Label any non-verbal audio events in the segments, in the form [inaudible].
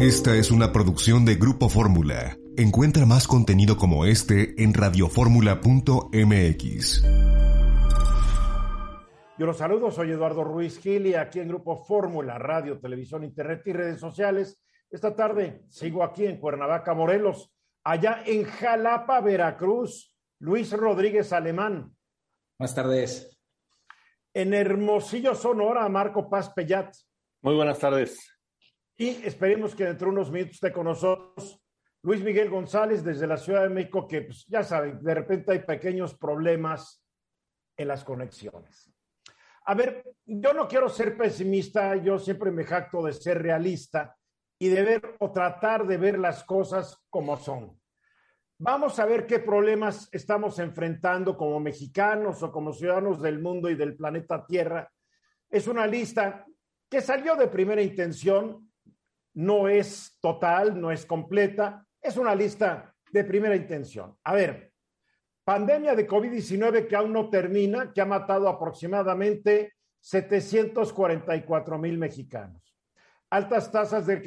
Esta es una producción de Grupo Fórmula. Encuentra más contenido como este en radioformula.mx. Yo los saludo, soy Eduardo Ruiz Gil y aquí en Grupo Fórmula, radio, televisión, internet y redes sociales. Esta tarde sigo aquí en Cuernavaca, Morelos, allá en Jalapa, Veracruz, Luis Rodríguez Alemán. Buenas tardes. En Hermosillo, Sonora, Marco Paz Pellat. Muy buenas tardes. Y esperemos que dentro de unos minutos esté con nosotros Luis Miguel González desde la Ciudad de México, que pues, ya saben, de repente hay pequeños problemas en las conexiones. A ver, yo no quiero ser pesimista, yo siempre me jacto de ser realista y de ver o tratar de ver las cosas como son. Vamos a ver qué problemas estamos enfrentando como mexicanos o como ciudadanos del mundo y del planeta Tierra. Es una lista que salió de primera intención, no es total, no es completa, es una lista de primera intención. A ver, pandemia de COVID-19 que aún no termina, que ha matado aproximadamente 744 mil mexicanos. Altas tasas de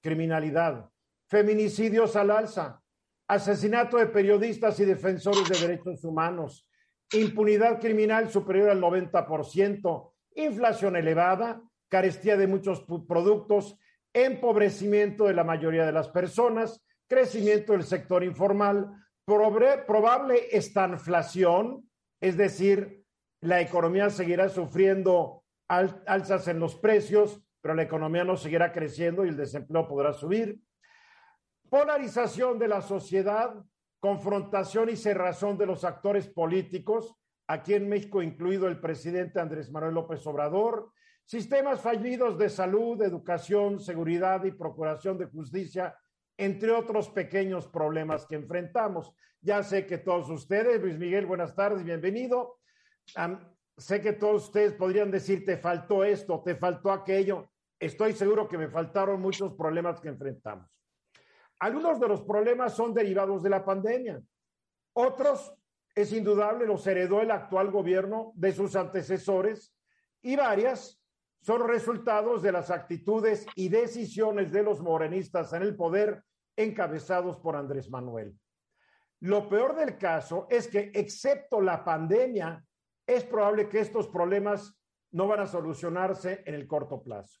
criminalidad, feminicidios al alza, asesinato de periodistas y defensores de derechos humanos, impunidad criminal superior al 90%, inflación elevada, carestía de muchos productos empobrecimiento de la mayoría de las personas, crecimiento del sector informal, probable estanflación, es decir, la economía seguirá sufriendo alzas en los precios, pero la economía no seguirá creciendo y el desempleo podrá subir. Polarización de la sociedad, confrontación y cerrazón de los actores políticos, aquí en México incluido el presidente Andrés Manuel López Obrador, sistemas fallidos de salud, educación, seguridad y procuración de justicia, entre otros pequeños problemas que enfrentamos. Ya sé que todos ustedes, Luis Miguel, buenas tardes, bienvenido. sé que todos ustedes podrían decir, te faltó esto, te faltó aquello. Estoy seguro que me faltaron muchos problemas que enfrentamos. Algunos de los problemas son derivados de la pandemia. Otros, es indudable, los heredó el actual gobierno de sus antecesores y varias son resultados de las actitudes y decisiones de los morenistas en el poder encabezados por Andrés Manuel. Lo peor del caso es que, excepto la pandemia, es probable que estos problemas no van a solucionarse en el corto plazo.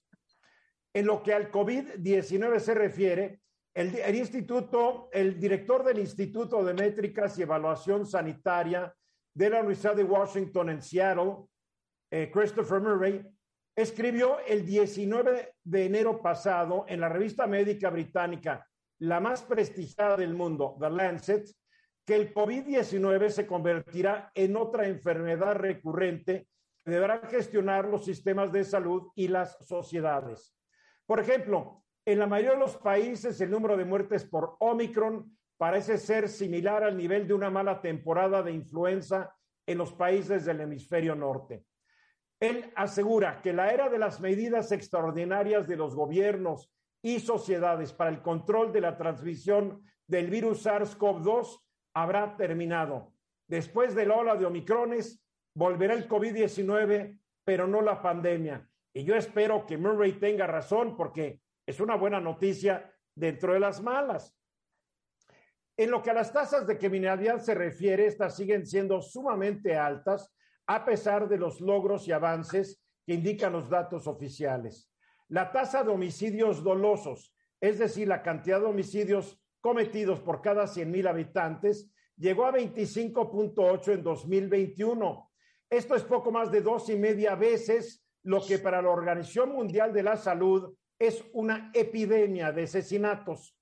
En lo que al COVID-19 se refiere, el, instituto, el director del Instituto de Métricas y Evaluación Sanitaria de la Universidad de Washington en Seattle, eh, Christopher Murray, escribió el 19 de enero pasado en la revista médica británica, la más prestigiada del mundo, The Lancet, que el COVID-19 se convertirá en otra enfermedad recurrente que deberán gestionar los sistemas de salud y las sociedades. Por ejemplo, en la mayoría de los países el número de muertes por Omicron parece ser similar al nivel de una mala temporada de influenza en los países del hemisferio norte. Él asegura que la era de las medidas extraordinarias de los gobiernos y sociedades para el control de la transmisión del virus SARS-CoV-2 habrá terminado. Después de la ola de Omicrones, volverá el COVID-19, pero no la pandemia. Y yo espero que Murray tenga razón porque es una buena noticia dentro de las malas. En lo que a las tasas de criminalidad se refiere, estas siguen siendo sumamente altas a pesar de los logros y avances que indican los datos oficiales. La tasa de homicidios dolosos, es decir, la cantidad de homicidios cometidos por cada 100 mil habitantes, llegó a 25.8 en 2021. Esto es poco más de dos y media veces lo que para la Organización Mundial de la Salud es una epidemia de asesinatos.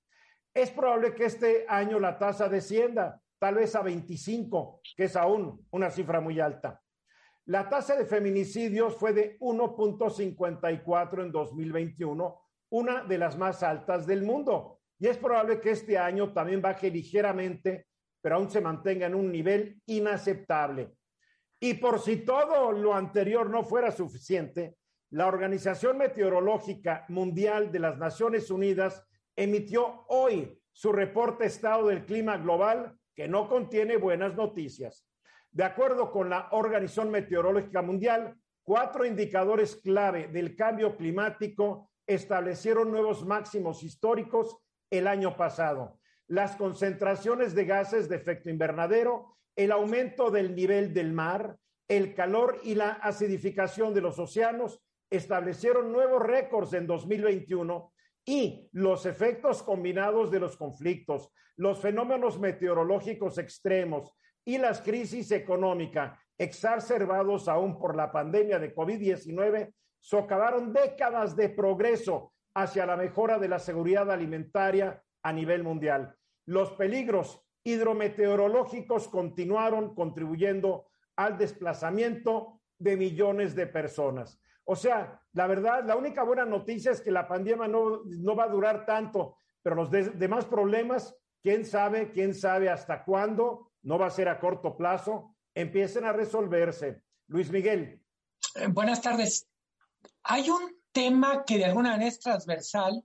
Es probable que este año la tasa descienda, tal vez a 25, que es aún una cifra muy alta. La tasa de feminicidios fue de 1.54 en 2021, una de las más altas del mundo. Y es probable que este año también baje ligeramente, pero aún se mantenga en un nivel inaceptable. Y por si todo lo anterior no fuera suficiente, la Organización Meteorológica Mundial de las Naciones Unidas emitió hoy su reporte Estado del Clima Global, que no contiene buenas noticias. De acuerdo con la Organización Meteorológica Mundial, cuatro indicadores clave del cambio climático establecieron nuevos máximos históricos el año pasado. Las concentraciones de gases de efecto invernadero, el aumento del nivel del mar, el calor y la acidificación de los océanos establecieron nuevos récords en 2021 y los efectos combinados de los conflictos, los fenómenos meteorológicos extremos y las crisis económicas exacerbados aún por la pandemia de COVID-19 socavaron décadas de progreso hacia la mejora de la seguridad alimentaria a nivel mundial. Los peligros hidrometeorológicos continuaron contribuyendo al desplazamiento de millones de personas. O sea, la verdad, la única buena noticia es que la pandemia no, no va a durar tanto, pero los demás problemas, quién sabe, quién sabe hasta cuándo, no va a ser a corto plazo, empiecen a resolverse. Luis Miguel. Eh, buenas tardes. Hay un tema que de alguna manera es transversal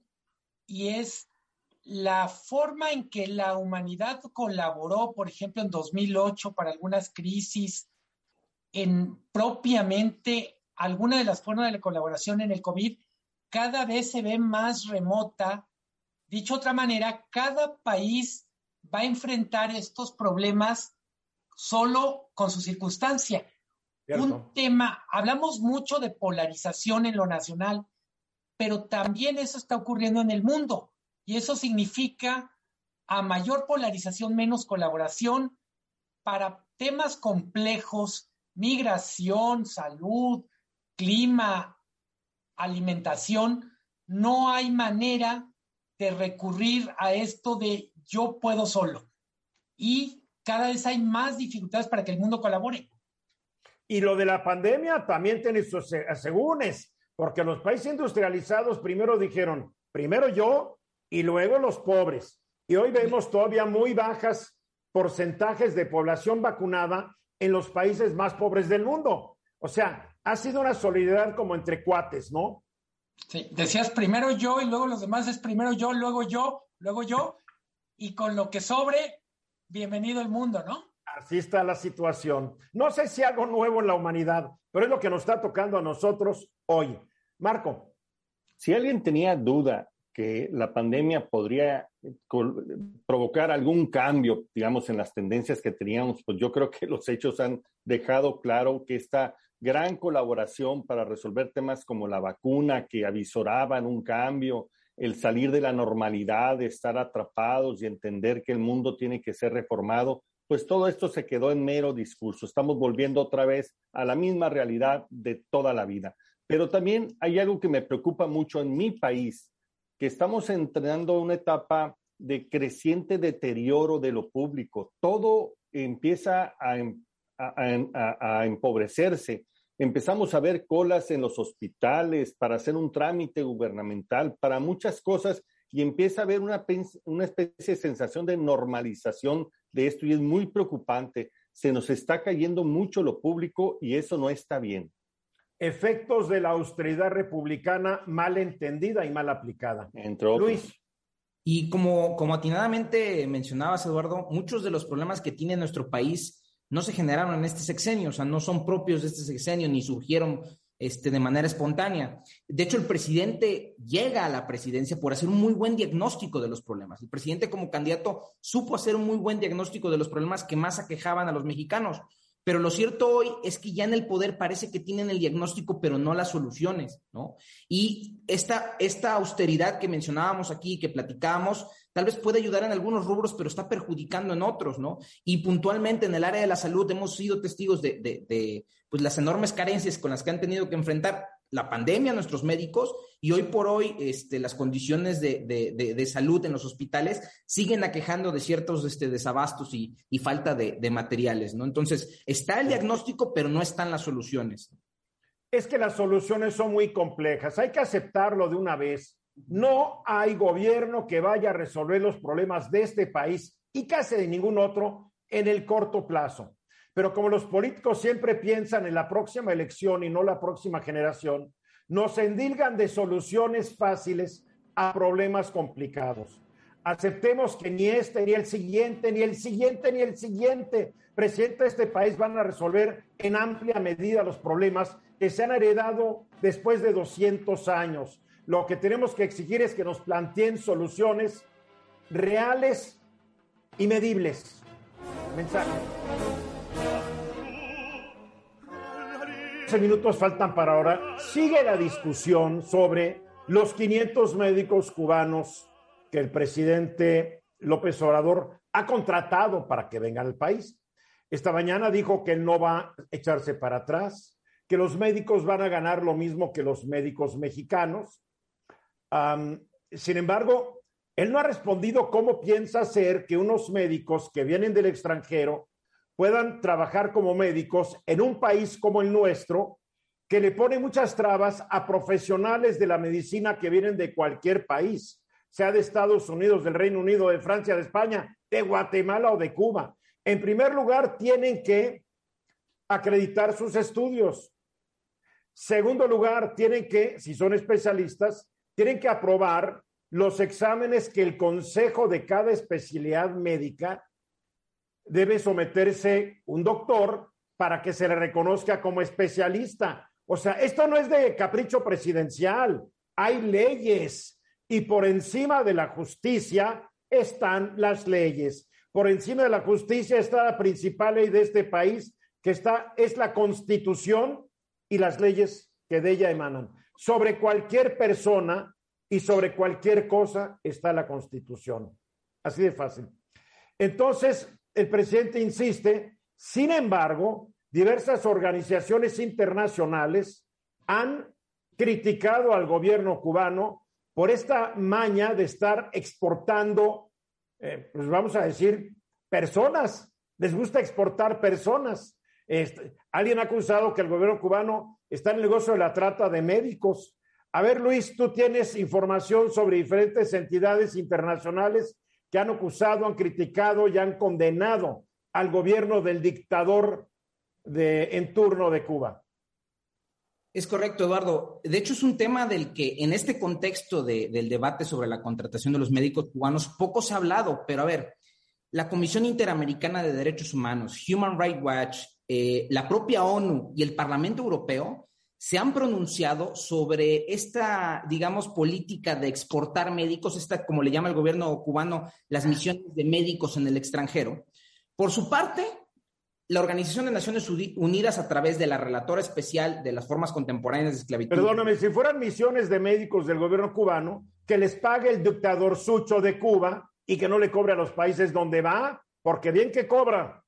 y es la forma en que la humanidad colaboró, por ejemplo, en 2008 para algunas crisis, en propiamente alguna de las formas de colaboración en el COVID, cada vez se ve más remota. Dicho de otra manera, cada país va a enfrentar estos problemas solo con su circunstancia. Un tema, hablamos mucho de polarización en lo nacional, pero también eso está ocurriendo en el mundo. Y eso significa a mayor polarización, menos colaboración para temas complejos, migración, salud, clima, alimentación. No hay manera de recurrir a esto de yo puedo solo. Y cada vez hay más dificultades para que el mundo colabore. Y lo de la pandemia también tiene sus asegúnes, porque los países industrializados primero dijeron, primero yo y luego los pobres. Y hoy vemos todavía muy bajas porcentajes de población vacunada en los países más pobres del mundo. O sea, ha sido una solidaridad como entre cuates, ¿no? Sí, decías primero yo y luego los demás es primero yo, luego yo, luego yo, y con lo que sobre, bienvenido el mundo, ¿no? Así está la situación. No sé si algo nuevo en la humanidad, pero es lo que nos está tocando a nosotros hoy. Marco. Si alguien tenía duda que la pandemia podría provocar algún cambio, digamos, en las tendencias que teníamos, pues yo creo que los hechos han dejado claro que esta gran colaboración para resolver temas como la vacuna, que avisoraban un cambio, el salir de la normalidad, de estar atrapados y entender que el mundo tiene que ser reformado, pues todo esto se quedó en mero discurso. Estamos volviendo otra vez a la misma realidad de toda la vida. Pero también hay algo que me preocupa mucho en mi país, que estamos entrando una etapa de creciente deterioro de lo público. Todo empieza a, a empobrecerse empezamos a ver colas en los hospitales para hacer un trámite gubernamental, para muchas cosas, y empieza a haber una, una especie de sensación de normalización de esto y es muy preocupante. Se nos está cayendo mucho lo público y eso no está bien. Efectos de la austeridad republicana mal entendida y mal aplicada. Entre otros. Luis. Y como, como atinadamente mencionabas, Eduardo, muchos de los problemas que tiene nuestro país no se generaron en este sexenio, o sea, no son propios de este sexenio ni surgieron este, de manera espontánea. De hecho, el presidente llega a la presidencia por hacer un muy buen diagnóstico de los problemas. El presidente como candidato supo hacer un muy buen diagnóstico de los problemas que más aquejaban a los mexicanos. Pero lo cierto hoy es que ya en el poder parece que tienen el diagnóstico, pero no las soluciones, ¿no? Y esta, esta austeridad que mencionábamos aquí, que platicábamos, tal vez puede ayudar en algunos rubros, pero está perjudicando en otros, ¿no? Y puntualmente en el área de la salud hemos sido testigos de, pues, las enormes carencias con las que han tenido que enfrentar la pandemia, nuestros médicos, y hoy por hoy este, las condiciones de, salud en los hospitales siguen aquejando de ciertos este, desabastos y, y falta de, materiales, ¿no? Entonces, está el diagnóstico, pero no están las soluciones. Es que las soluciones son muy complejas, hay que aceptarlo de una vez. No hay gobierno que vaya a resolver los problemas de este país y casi de ningún otro en el corto plazo. Pero como los políticos siempre piensan en la próxima elección y no la próxima generación, nos endilgan de soluciones fáciles a problemas complicados. Aceptemos que ni este, ni el siguiente, ni el siguiente, ni el siguiente presidente de este país van a resolver en amplia medida los problemas que se han heredado después de 200 años. Lo que tenemos que exigir es que nos planteen soluciones reales y medibles. Mensaje. 15 minutos faltan para ahora. Sigue la discusión sobre los 500 médicos cubanos que el presidente López Obrador ha contratado para que vengan al país. Esta mañana dijo que no va a echarse para atrás, que los médicos van a ganar lo mismo que los médicos mexicanos. Sin embargo, él no ha respondido cómo piensa hacer que unos médicos que vienen del extranjero puedan trabajar como médicos en un país como el nuestro, que le pone muchas trabas a profesionales de la medicina que vienen de cualquier país, sea de Estados Unidos, del Reino Unido, de Francia, de España, de Guatemala o de Cuba. En primer lugar, tienen que acreditar sus estudios. Segundo lugar, tienen que, si son especialistas, tienen que aprobar los exámenes que el consejo de cada especialidad médica debe someterse un doctor para que se le reconozca como especialista. O sea, esto no es de capricho presidencial, hay leyes y por encima de la justicia están las leyes. Por encima de la justicia está la principal ley de este país, que está es la Constitución y las leyes que de ella emanan. Sobre cualquier persona y sobre cualquier cosa está la Constitución. Así de fácil. Entonces, el presidente insiste, sin embargo, diversas organizaciones internacionales han criticado al gobierno cubano por esta maña de estar exportando, eh, pues vamos a decir, personas. Les gusta exportar personas. Este, alguien ha acusado que el gobierno cubano está en el negocio de la trata de médicos. A ver, Luis, tú tienes información sobre diferentes entidades internacionales que han acusado, han criticado y han condenado al gobierno del dictador de, en turno de Cuba. Es correcto, Eduardo. De hecho, es un tema del que en este contexto del debate sobre la contratación de los médicos cubanos poco se ha hablado, pero a ver, la Comisión Interamericana de Derechos Humanos, Human Rights Watch, eh, la propia ONU y el Parlamento Europeo se han pronunciado sobre esta, digamos, política de exportar médicos, esta, como le llama el gobierno cubano, las misiones de médicos en el extranjero. Por su parte, la Organización de Naciones Unidas, a través de la relatora especial de las formas contemporáneas de esclavitud. Perdóname, si fueran misiones de médicos del gobierno cubano, que les pague el dictador Sucho de Cuba y que no le cobre a los países donde va, porque bien que cobra.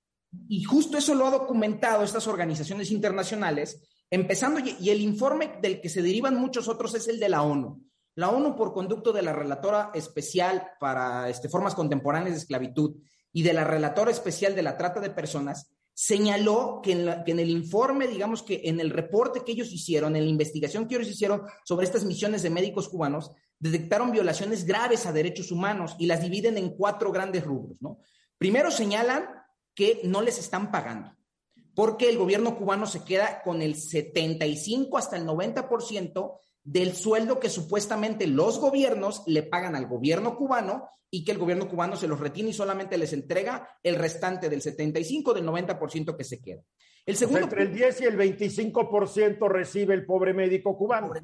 Y justo eso lo ha documentado estas organizaciones internacionales Empezando, y el informe del que se derivan muchos otros es el de la ONU. La ONU, por conducto de la relatora especial para este, formas contemporáneas de esclavitud y de la relatora especial de la trata de personas, señaló que en, el informe, digamos que en el reporte que ellos hicieron, en la investigación que ellos hicieron sobre estas misiones de médicos cubanos, detectaron violaciones graves a derechos humanos y las dividen en cuatro grandes rubros. ¿no? Primero señalan que no les están pagando porque el gobierno cubano se queda con el 75 hasta el 90% del sueldo que supuestamente los gobiernos le pagan al gobierno cubano y que el gobierno cubano se los retiene y solamente les entrega el restante del 75 del 90% que se queda. El segundo entre el 10 y el 25% recibe el pobre médico cubano.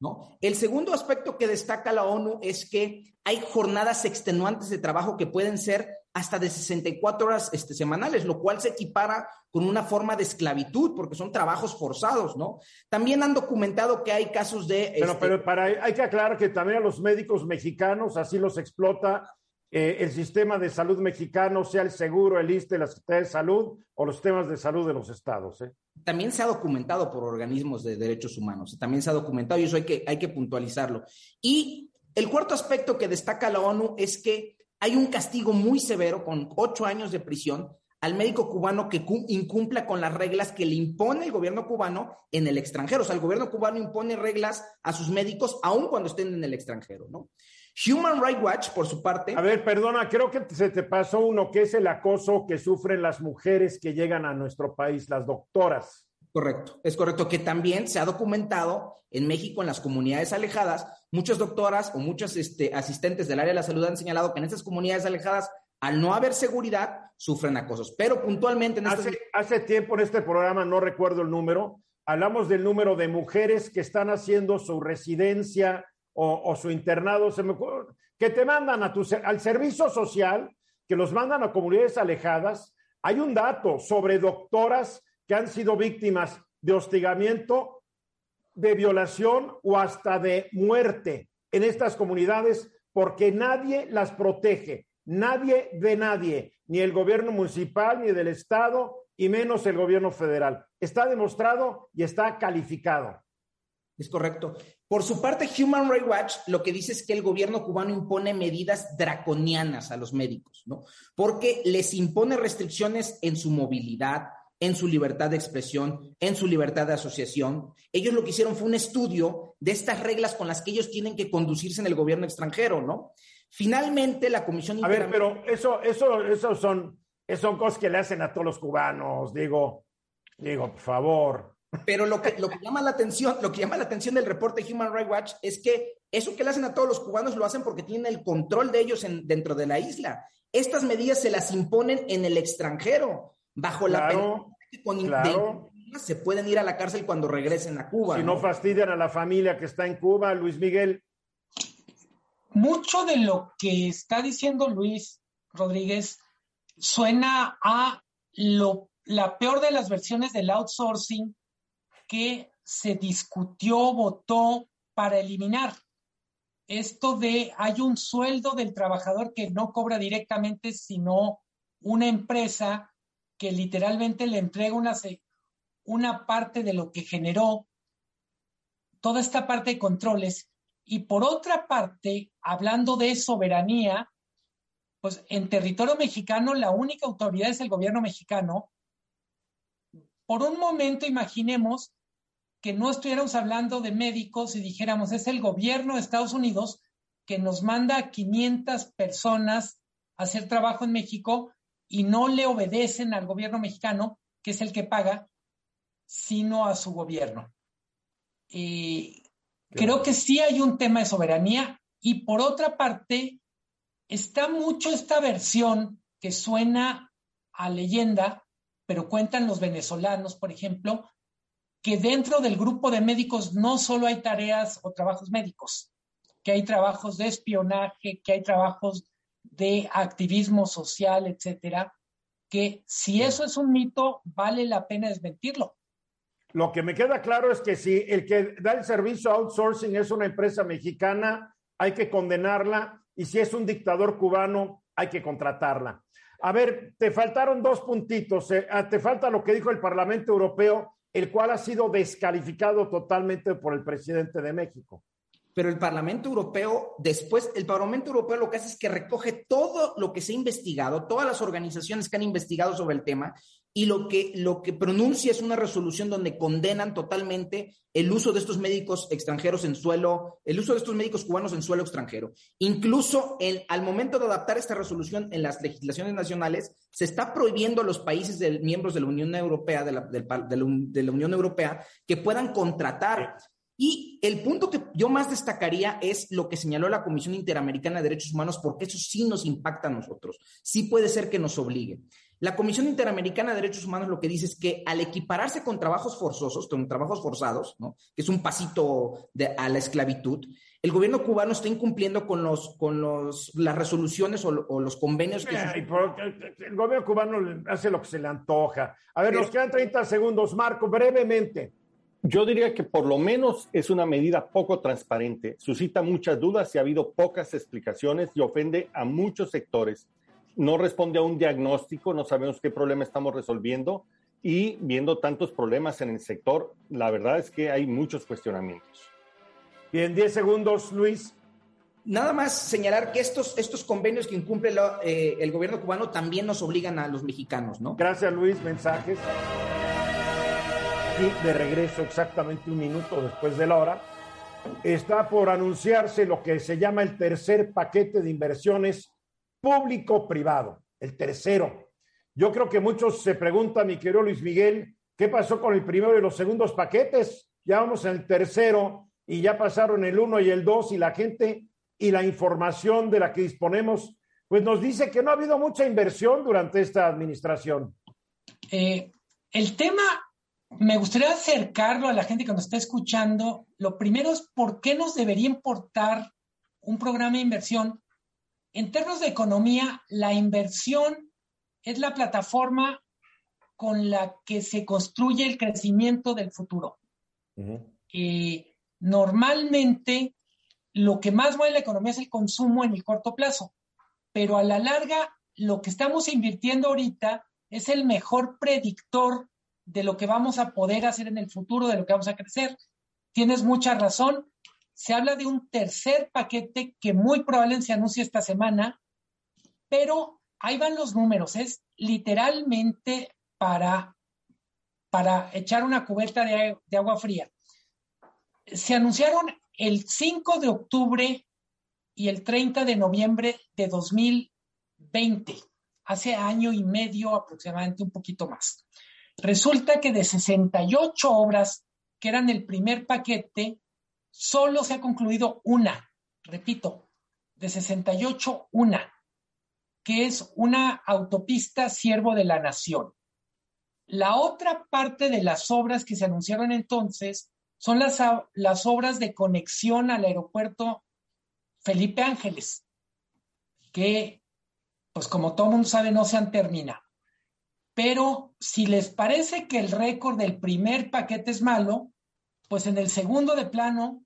¿no? El segundo aspecto que destaca la ONU es que hay jornadas extenuantes de trabajo que pueden ser hasta de 64 horas este, semanales, lo cual se equipara con una forma de esclavitud, porque son trabajos forzados, ¿no? También han documentado que hay casos de... Pero, este, pero para, hay que aclarar que también a los médicos mexicanos así los explota eh, el sistema de salud mexicano, sea el seguro, el ISTE, la Secretaría de Salud o los temas de salud de los estados. ¿eh? También se ha documentado por organismos de derechos humanos, también se ha documentado y eso hay que, hay que puntualizarlo. Y el cuarto aspecto que destaca la ONU es que hay un castigo muy severo con ocho años de prisión al médico cubano que incumpla con las reglas que le impone el gobierno cubano en el extranjero. O sea, el gobierno cubano impone reglas a sus médicos aun cuando estén en el extranjero, ¿no? Human Rights Watch, por su parte. A ver, perdona, creo que se te pasó uno que es el acoso que sufren las mujeres que llegan a nuestro país, las doctoras. Correcto, es correcto, que también se ha documentado en México, en las comunidades alejadas, muchas doctoras o muchos este, asistentes del área de la salud han señalado que en esas comunidades alejadas, al no haber seguridad, sufren acosos. Pero puntualmente en hace, hace tiempo en este programa, no recuerdo el número, hablamos del número de mujeres que están haciendo su residencia o, su internado, se me que te mandan a tu, al servicio social, que los mandan a comunidades alejadas. Hay un dato sobre doctoras que han sido víctimas de hostigamiento, de violación o hasta de muerte en estas comunidades porque nadie las protege, nadie de nadie, ni el gobierno municipal, ni del Estado, y menos el gobierno federal. Está demostrado y está calificado. Es correcto. Por su parte, Human Rights Watch lo que dice es que el gobierno cubano impone medidas draconianas a los médicos, ¿no? Porque les impone restricciones en su movilidad, en su libertad de expresión, en su libertad de asociación. Ellos lo que hicieron fue un estudio de estas reglas con las que ellos tienen que conducirse en el gobierno extranjero, ¿no? Finalmente, la Comisión A ver, pero eso, eso, eso son, son cosas que le hacen a todos los cubanos, digo, digo, por favor. Pero lo que, lo que llama la atención, lo que llama la atención del reporte Human Rights Watch es que eso que le hacen a todos los cubanos lo hacen porque tienen el control de ellos en, dentro de la isla. Estas medidas se las imponen en el extranjero, bajo la pena que con claro. se pueden ir a la cárcel cuando regresen a Cuba. Si ¿no? fastidian a la familia que está en Cuba, Luis Miguel. Mucho de lo que está diciendo Luis Rodríguez suena a lo, la peor de las versiones del outsourcing que se discutió, votó para eliminar. Esto de hay un sueldo del trabajador que no cobra directamente, sino una empresa que literalmente le entrega una, una parte de lo que generó toda esta parte de controles. Y por otra parte, hablando de soberanía, pues en territorio mexicano la única autoridad es el gobierno mexicano. Por un momento imaginemos que no estuviéramos hablando de médicos y dijéramos, es el gobierno de Estados Unidos que nos manda a 500 personas a hacer trabajo en México y no le obedecen al gobierno mexicano, que es el que paga, sino a su gobierno. Y creo que sí hay un tema de soberanía y por otra parte está mucho esta versión que suena a leyenda, pero cuentan los venezolanos, por ejemplo, que dentro del grupo de médicos no solo hay tareas o trabajos médicos, que hay trabajos de espionaje, que hay trabajos de activismo social, etcétera, que si eso es un mito, vale la pena desmentirlo. Lo que me queda claro es que si el que da el servicio outsourcing es una empresa mexicana, hay que condenarla y si es un dictador cubano, hay que contratarla. A ver, te faltaron dos puntitos. Eh, ah, te falta lo que dijo el Parlamento Europeo el cual ha sido descalificado totalmente por el presidente de México. Pero el Parlamento Europeo, después, el Parlamento Europeo lo que hace es que recoge todo lo que se ha investigado, todas las organizaciones que han investigado sobre el tema, y lo que, lo que pronuncia es una resolución donde condenan totalmente el uso de estos médicos extranjeros en suelo, el uso de estos médicos cubanos en suelo extranjero. Incluso al momento de adaptar esta resolución en las legislaciones nacionales, se está prohibiendo a los países miembros de la Unión Europea, de la, de la Unión Europea, que puedan contratar y el punto que yo más destacaría es lo que señaló la Comisión Interamericana de Derechos Humanos, porque eso sí nos impacta a nosotros, sí puede ser que nos obligue. La Comisión Interamericana de Derechos Humanos lo que dice es que al equipararse con trabajos forzosos, con trabajos forzados, ¿no? que es un pasito de, a la esclavitud, el gobierno cubano está incumpliendo con los con los las resoluciones o, los convenios que el gobierno cubano hace lo que se le antoja. A ver, nos quedan 30 segundos, Marco, brevemente. Yo diría que por lo menos es una medida poco transparente, suscita muchas dudas y ha habido pocas explicaciones y ofende a muchos sectores no responde a un diagnóstico, no sabemos qué problema estamos resolviendo y viendo tantos problemas en el sector, la verdad es que hay muchos cuestionamientos. Bien, 10 segundos, Luis. Nada más señalar que estos, estos convenios que incumple eh, el gobierno cubano también nos obligan a los mexicanos, ¿no? Gracias, Luis. Mensajes. De regreso exactamente un minuto después de la hora. Está por anunciarse lo que se llama el tercer paquete de inversiones público-privado, el tercero. Yo creo que muchos se preguntan, mi querido Luis Miguel, ¿qué pasó con el primero y los segundos paquetes? Ya vamos en el tercero y ya pasaron el uno y el dos y la gente y la información de la que disponemos, pues nos dice que no ha habido mucha inversión durante esta administración. Eh, el tema me gustaría acercarlo a la gente que nos está escuchando. Lo primero es por qué nos debería importar un programa de inversión. En términos de economía, la inversión es la plataforma con la que se construye el crecimiento del futuro. Eh, normalmente, lo que más mueve la economía es el consumo en el corto plazo, pero a la larga, lo que estamos invirtiendo ahorita es el mejor predictor de lo que vamos a poder hacer en el futuro, de lo que vamos a crecer. Tienes mucha razón. Se habla de un tercer paquete que muy probablemente se anuncie esta semana, pero ahí van los números. Es literalmente para, para echar una cubeta de, de agua fría. Se anunciaron el 5 de octubre y el 30 de noviembre de 2020, hace año y medio aproximadamente, un poquito más. Resulta que de 68 obras que eran el primer paquete, solo se ha concluido una, repito, de 68, una, que es una autopista siervo de la nación. La otra parte de las obras que se anunciaron entonces son las, las obras de conexión al aeropuerto Felipe Ángeles, que, pues como todo mundo sabe, no se han terminado. Pero si les parece que el récord del primer paquete es malo, pues en el segundo de plano,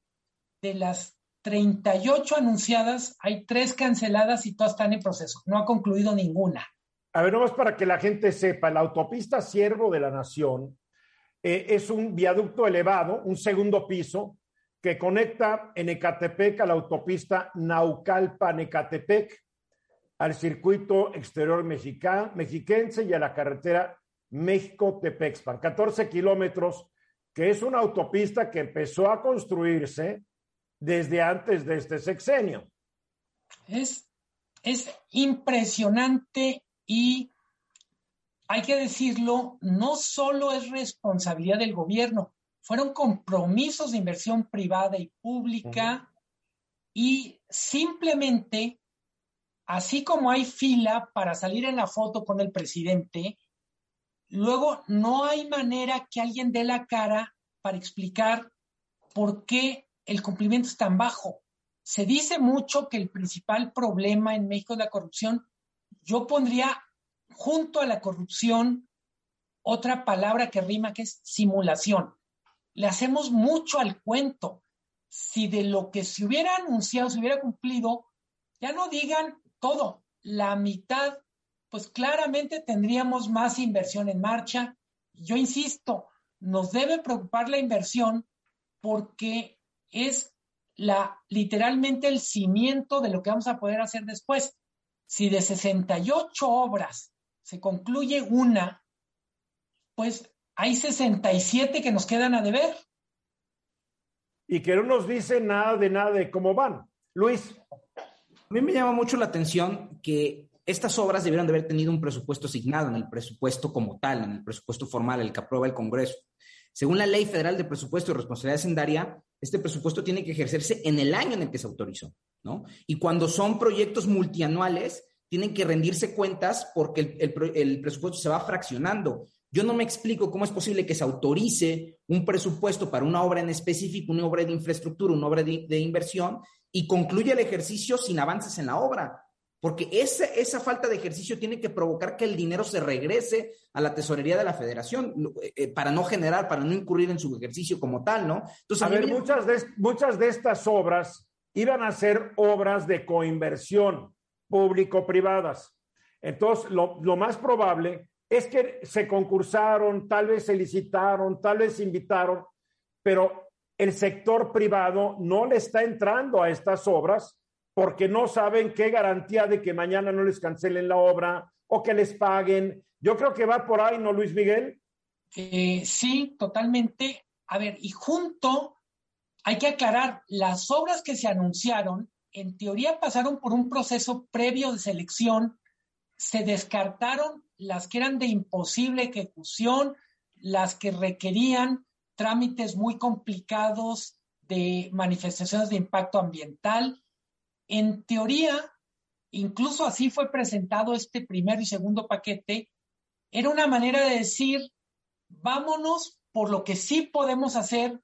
de las 38 anunciadas, hay tres canceladas y todas están en proceso. No ha concluido ninguna. A ver, nomás para que la gente sepa, la autopista Siervo de la Nación eh, es un viaducto elevado, un segundo piso, que conecta en Ecatepec a la autopista Naucalpan-Ecatepec al circuito exterior mexiquense y a la carretera México-Tepexpan, 14 kilómetros, que es una autopista que empezó a construirse desde antes de este sexenio. Es, es impresionante y hay que decirlo, no solo es responsabilidad del gobierno, fueron compromisos de inversión privada y pública y simplemente así como hay fila para salir en la foto con el presidente, luego no hay manera que alguien dé la cara para explicar por qué el cumplimiento es tan bajo. Se dice mucho que el principal problema en México es la corrupción. Yo pondría junto a la corrupción otra palabra que rima que es simulación. Le hacemos mucho al cuento. Si de lo que se hubiera anunciado se hubiera cumplido, ya no digan todo, la mitad, pues claramente tendríamos más inversión en marcha. Yo insisto, nos debe preocupar la inversión porque es la literalmente el cimiento de lo que vamos a poder hacer después. Si de 68 obras se concluye una, pues hay 67 que nos quedan a deber. Y que no nos dice nada de nada de cómo van. Luis. A mí me llama mucho la atención que estas obras debieron de haber tenido un presupuesto asignado en el presupuesto como tal, en el presupuesto formal, el que aprueba el Congreso. Según la Ley Federal de Presupuesto y Responsabilidad Sendaria, este presupuesto tiene que ejercerse en el año en el que se autorizó, ¿no? Y cuando son proyectos multianuales, tienen que rendirse cuentas porque el, presupuesto se va fraccionando. Yo no me explico cómo es posible que se autorice un presupuesto para una obra en específico, una obra de infraestructura, una obra de inversión, y concluye el ejercicio sin avances en la obra. Porque esa, esa falta de ejercicio tiene que provocar que el dinero se regrese a la tesorería de la federación eh, eh, para no generar, para no incurrir en su ejercicio como tal, ¿no? Entonces, a, ver, muchas, de, muchas de estas obras iban a ser obras de coinversión público-privadas. Entonces, lo, lo más probable es que se concursaron, tal vez se licitaron, tal vez se invitaron, pero el sector privado no le está entrando a estas obras porque no saben qué garantía de que mañana no les cancelen la obra o que les paguen. Yo creo que va por ahí, ¿no, Luis Miguel? Eh, sí, totalmente. A ver, y junto hay que aclarar, las obras que se anunciaron, en teoría pasaron por un proceso previo de selección, se descartaron las que eran de imposible ejecución, las que requerían trámites muy complicados de manifestaciones de impacto ambiental. En teoría, incluso así fue presentado este primer y segundo paquete, era una manera de decir, vámonos por lo que sí podemos hacer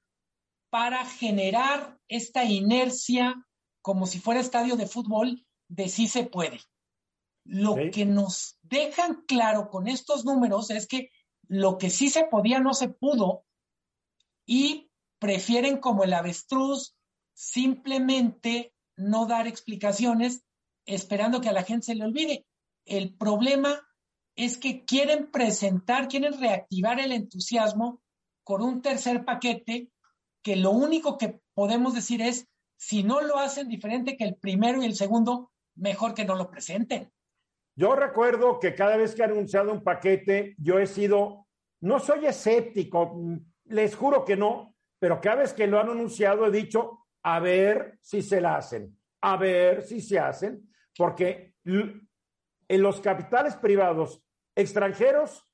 para generar esta inercia como si fuera estadio de fútbol de sí se puede. Lo que nos dejan claro con estos números es que lo que sí se podía no se pudo y prefieren como el avestruz simplemente no dar explicaciones esperando que a la gente se le olvide. El problema es que quieren presentar, quieren reactivar el entusiasmo con un tercer paquete que lo único que podemos decir es, si no lo hacen diferente que el primero y el segundo, mejor que no lo presenten. Yo recuerdo que cada vez que han anunciado un paquete, yo he sido, no soy escéptico, les juro que no, pero cada vez que lo han anunciado he dicho, a ver si se la hacen, a ver si se hacen, porque en los capitales privados extranjeros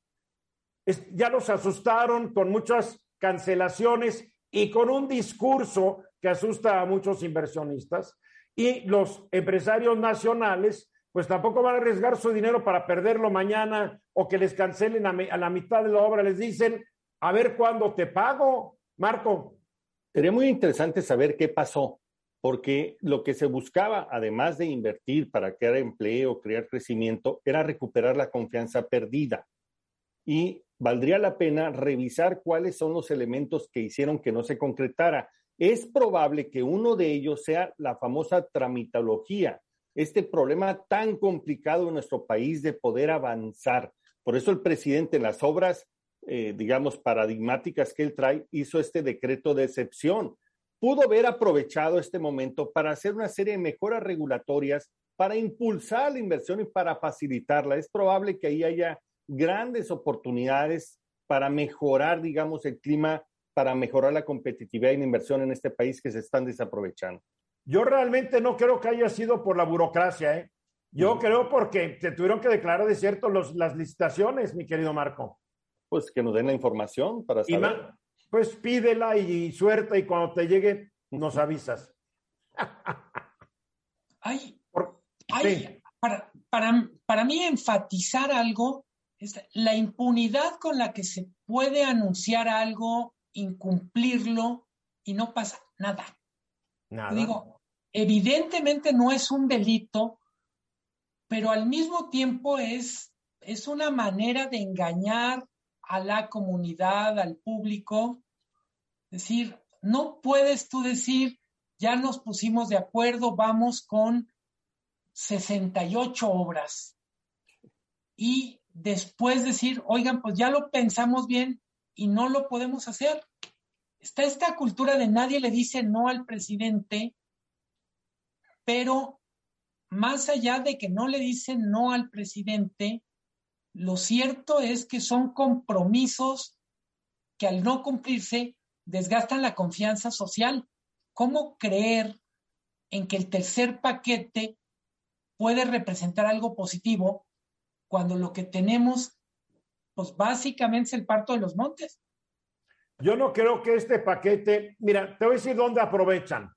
ya los asustaron con muchas cancelaciones y con un discurso que asusta a muchos inversionistas. Y los empresarios nacionales, pues tampoco van a arriesgar su dinero para perderlo mañana o que les cancelen a, a la mitad de la obra. Les dicen, a ver cuándo te pago, Marco. Sería muy interesante saber qué pasó, porque lo que se buscaba, además de invertir para crear empleo, crear crecimiento, era recuperar la confianza perdida. Y valdría la pena revisar cuáles son los elementos que hicieron que no se concretara. Es probable que uno de ellos sea la famosa tramitología, este problema tan complicado en nuestro país de poder avanzar. Por eso el presidente en las obras, eh, digamos, paradigmáticas que él trae, hizo este decreto de excepción. Pudo haber aprovechado este momento para hacer una serie de mejoras regulatorias, para impulsar la inversión y para facilitarla. Es probable que ahí haya grandes oportunidades para mejorar, digamos, el clima, para mejorar la competitividad y la inversión en este país que se están desaprovechando. Yo realmente no creo que haya sido por la burocracia, ¿eh? Yo creo porque se tuvieron que declarar de cierto las licitaciones, mi querido Marco. Pues que nos den la información para saber. pues pídela y, suerte y cuando te llegue nos avisas. [laughs] Ay, para, para, para mí enfatizar algo la impunidad con la que se puede anunciar algo, incumplirlo y no pasa nada. Nada. Digo, evidentemente no es un delito, pero al mismo tiempo es, es una manera de engañar a la comunidad, al público. Decir, no puedes tú decir, ya nos pusimos de acuerdo, vamos con 68 obras. Y después decir, oigan, pues ya lo pensamos bien y no lo podemos hacer. Está esta cultura de nadie le dice no al presidente, pero más allá de que no le dicen no al presidente, lo cierto es que son compromisos que al no cumplirse desgastan la confianza social. ¿Cómo creer en que el tercer paquete puede representar algo positivo cuando lo que tenemos, pues básicamente es el parto de los montes. Yo no creo que este paquete, mira, te voy a decir dónde aprovechan.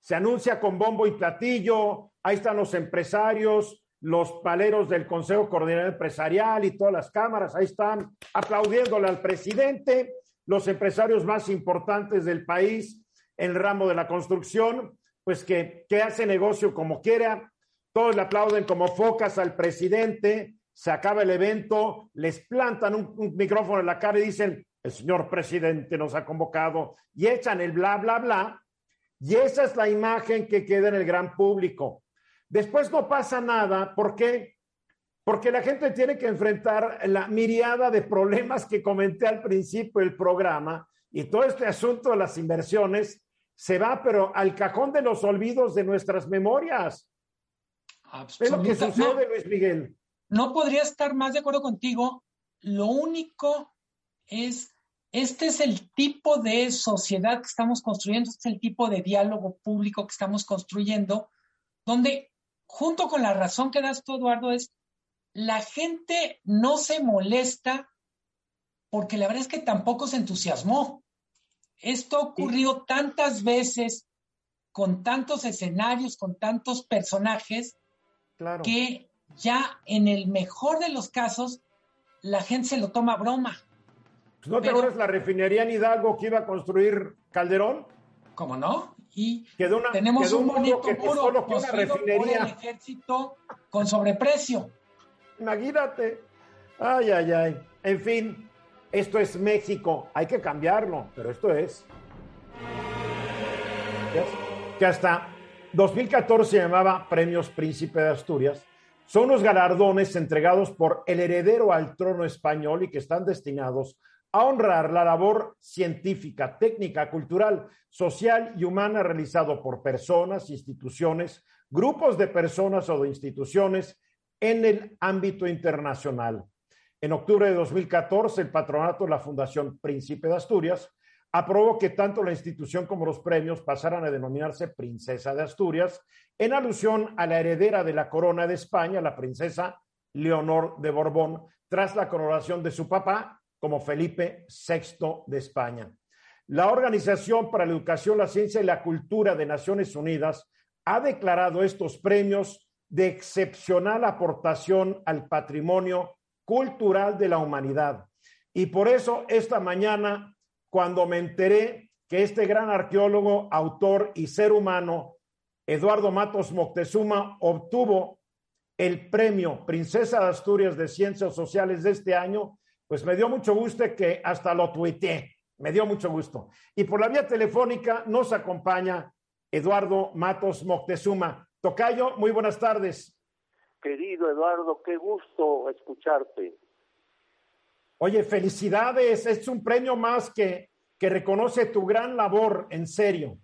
Se anuncia con bombo y platillo, ahí están los empresarios, los paleros del Consejo Coordinador Empresarial y todas las cámaras, ahí están aplaudiéndole al presidente, los empresarios más importantes del país en el ramo de la construcción, pues que, que hace negocio como quiera, todos le aplauden como focas al presidente, se acaba el evento, les plantan un, micrófono en la cara y dicen, el señor presidente nos ha convocado y echan el bla, bla, bla. Y esa es la imagen que queda en el gran público. Después no pasa nada. ¿Por qué? Porque la gente tiene que enfrentar la miriada de problemas que comenté al principio del programa y todo este asunto de las inversiones se va, pero al cajón de los olvidos de nuestras memorias. Es lo que sucede, Luis Miguel no podría estar más de acuerdo contigo. Lo único es, este es el tipo de sociedad que estamos construyendo, este es el tipo de diálogo público que estamos construyendo, donde junto con la razón que das tú, Eduardo, es la gente no se molesta porque la verdad es que tampoco se entusiasmó. Esto ha ocurrido tantas veces con tantos escenarios, con tantos personajes, claro. que ya en el mejor de los casos, la gente se lo toma broma. Pues, ¿No te acuerdas la refinería en Hidalgo que iba a construir Calderón? ¿Cómo no? Y Quedó una- tenemos quedó un bonito que costó muro lo que una por refinería. el ejército con sobreprecio. Imagínate. Ay, ay, ay. En fin, esto es México. Hay que cambiarlo, pero esto es. Que hasta 2014 se llamaba Premios Príncipe de Asturias. Son unos galardones entregados por el heredero al trono español y que están destinados a honrar la labor científica, técnica, cultural, social y humana realizado por personas, instituciones, grupos de personas o de instituciones en el ámbito internacional. En octubre de 2014, el patronato de la Fundación Príncipe de Asturias aprobó que tanto la institución como los premios pasaran a denominarse Princesa de Asturias, en alusión a la heredera de la corona de España, la princesa Leonor de Borbón, tras la coronación de su papá como Felipe VI de España. La Organización para la Educación, la Ciencia y la Cultura de Naciones Unidas ha declarado estos premios de excepcional aportación al patrimonio cultural de la humanidad. Y por eso esta mañana, cuando me enteré que este gran arqueólogo, autor y ser humano, Eduardo Matos Moctezuma, obtuvo el premio Princesa de Asturias de Ciencias Sociales de este año, pues me dio mucho gusto que hasta lo tuiteé. Me dio mucho gusto. Y por la vía telefónica nos acompaña Eduardo Matos Moctezuma. Tocayo, muy buenas tardes. Querido Eduardo, qué gusto escucharte. Oye, felicidades. Es un premio más que, que reconoce tu gran labor, en serio.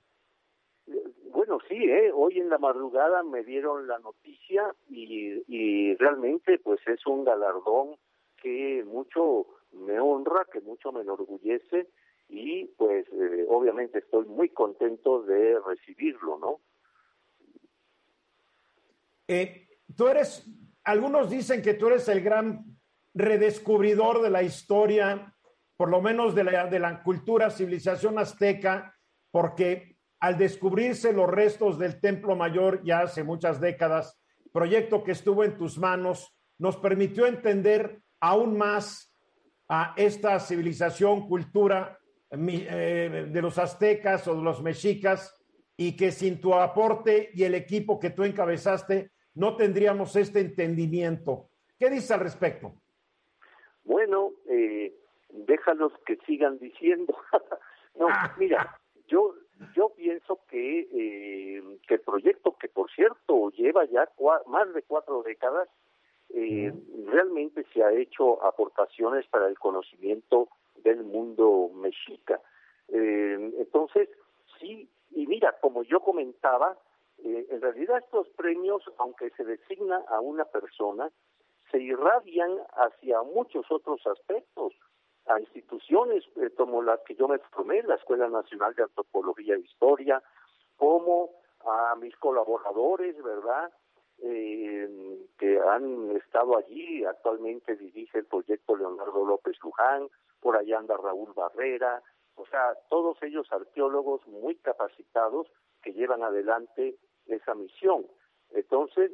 Bueno, sí, ¿eh? hoy en la madrugada me dieron la noticia y, y realmente pues es un galardón que mucho me honra, que mucho me enorgullece y pues eh, obviamente estoy muy contento de recibirlo, ¿no? Eh, tú eres, algunos dicen que tú eres el gran redescubridor de la historia, por lo menos de la, de la cultura, civilización azteca, porque al descubrirse los restos del Templo Mayor ya hace muchas décadas, proyecto que estuvo en tus manos, nos permitió entender aún más a esta civilización, cultura eh, de los aztecas o de los mexicas, y que sin tu aporte y el equipo que tú encabezaste, no tendríamos este entendimiento. ¿Qué dices al respecto? Bueno, eh, déjalos que sigan diciendo. [laughs] no, mira, yo yo pienso que, eh, que el proyecto, que por cierto lleva ya más de cuatro décadas, eh, realmente se ha hecho aportaciones para el conocimiento del mundo mexica. Eh, entonces, sí, y mira, como yo comentaba, eh, en realidad estos premios, aunque se designa a una persona, se irradian hacia muchos otros aspectos, a instituciones eh, como las que yo me formé, la Escuela Nacional de Antropología e Historia, como a mis colaboradores, ¿verdad? Eh, que han estado allí, actualmente dirige el proyecto Leonardo López Luján, por allá anda Raúl Barrera, o sea, todos ellos arqueólogos muy capacitados que llevan adelante esa misión. Entonces,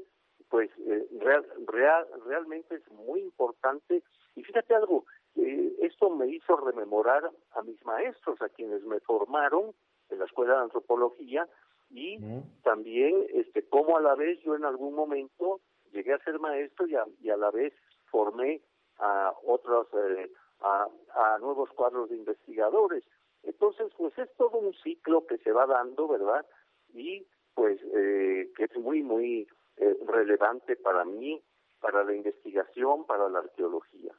pues eh, real, real, realmente es muy importante. Y fíjate algo, eh, esto me hizo rememorar a mis maestros, a quienes me formaron en la Escuela de Antropología, y también este cómo a la vez yo en algún momento llegué a ser maestro y a, y a la vez formé a otros eh, a, a, nuevos cuadros de investigadores. Entonces pues es todo un ciclo que se va dando verdad y pues eh, que es muy muy eh, relevante para mí para la investigación para la arqueología.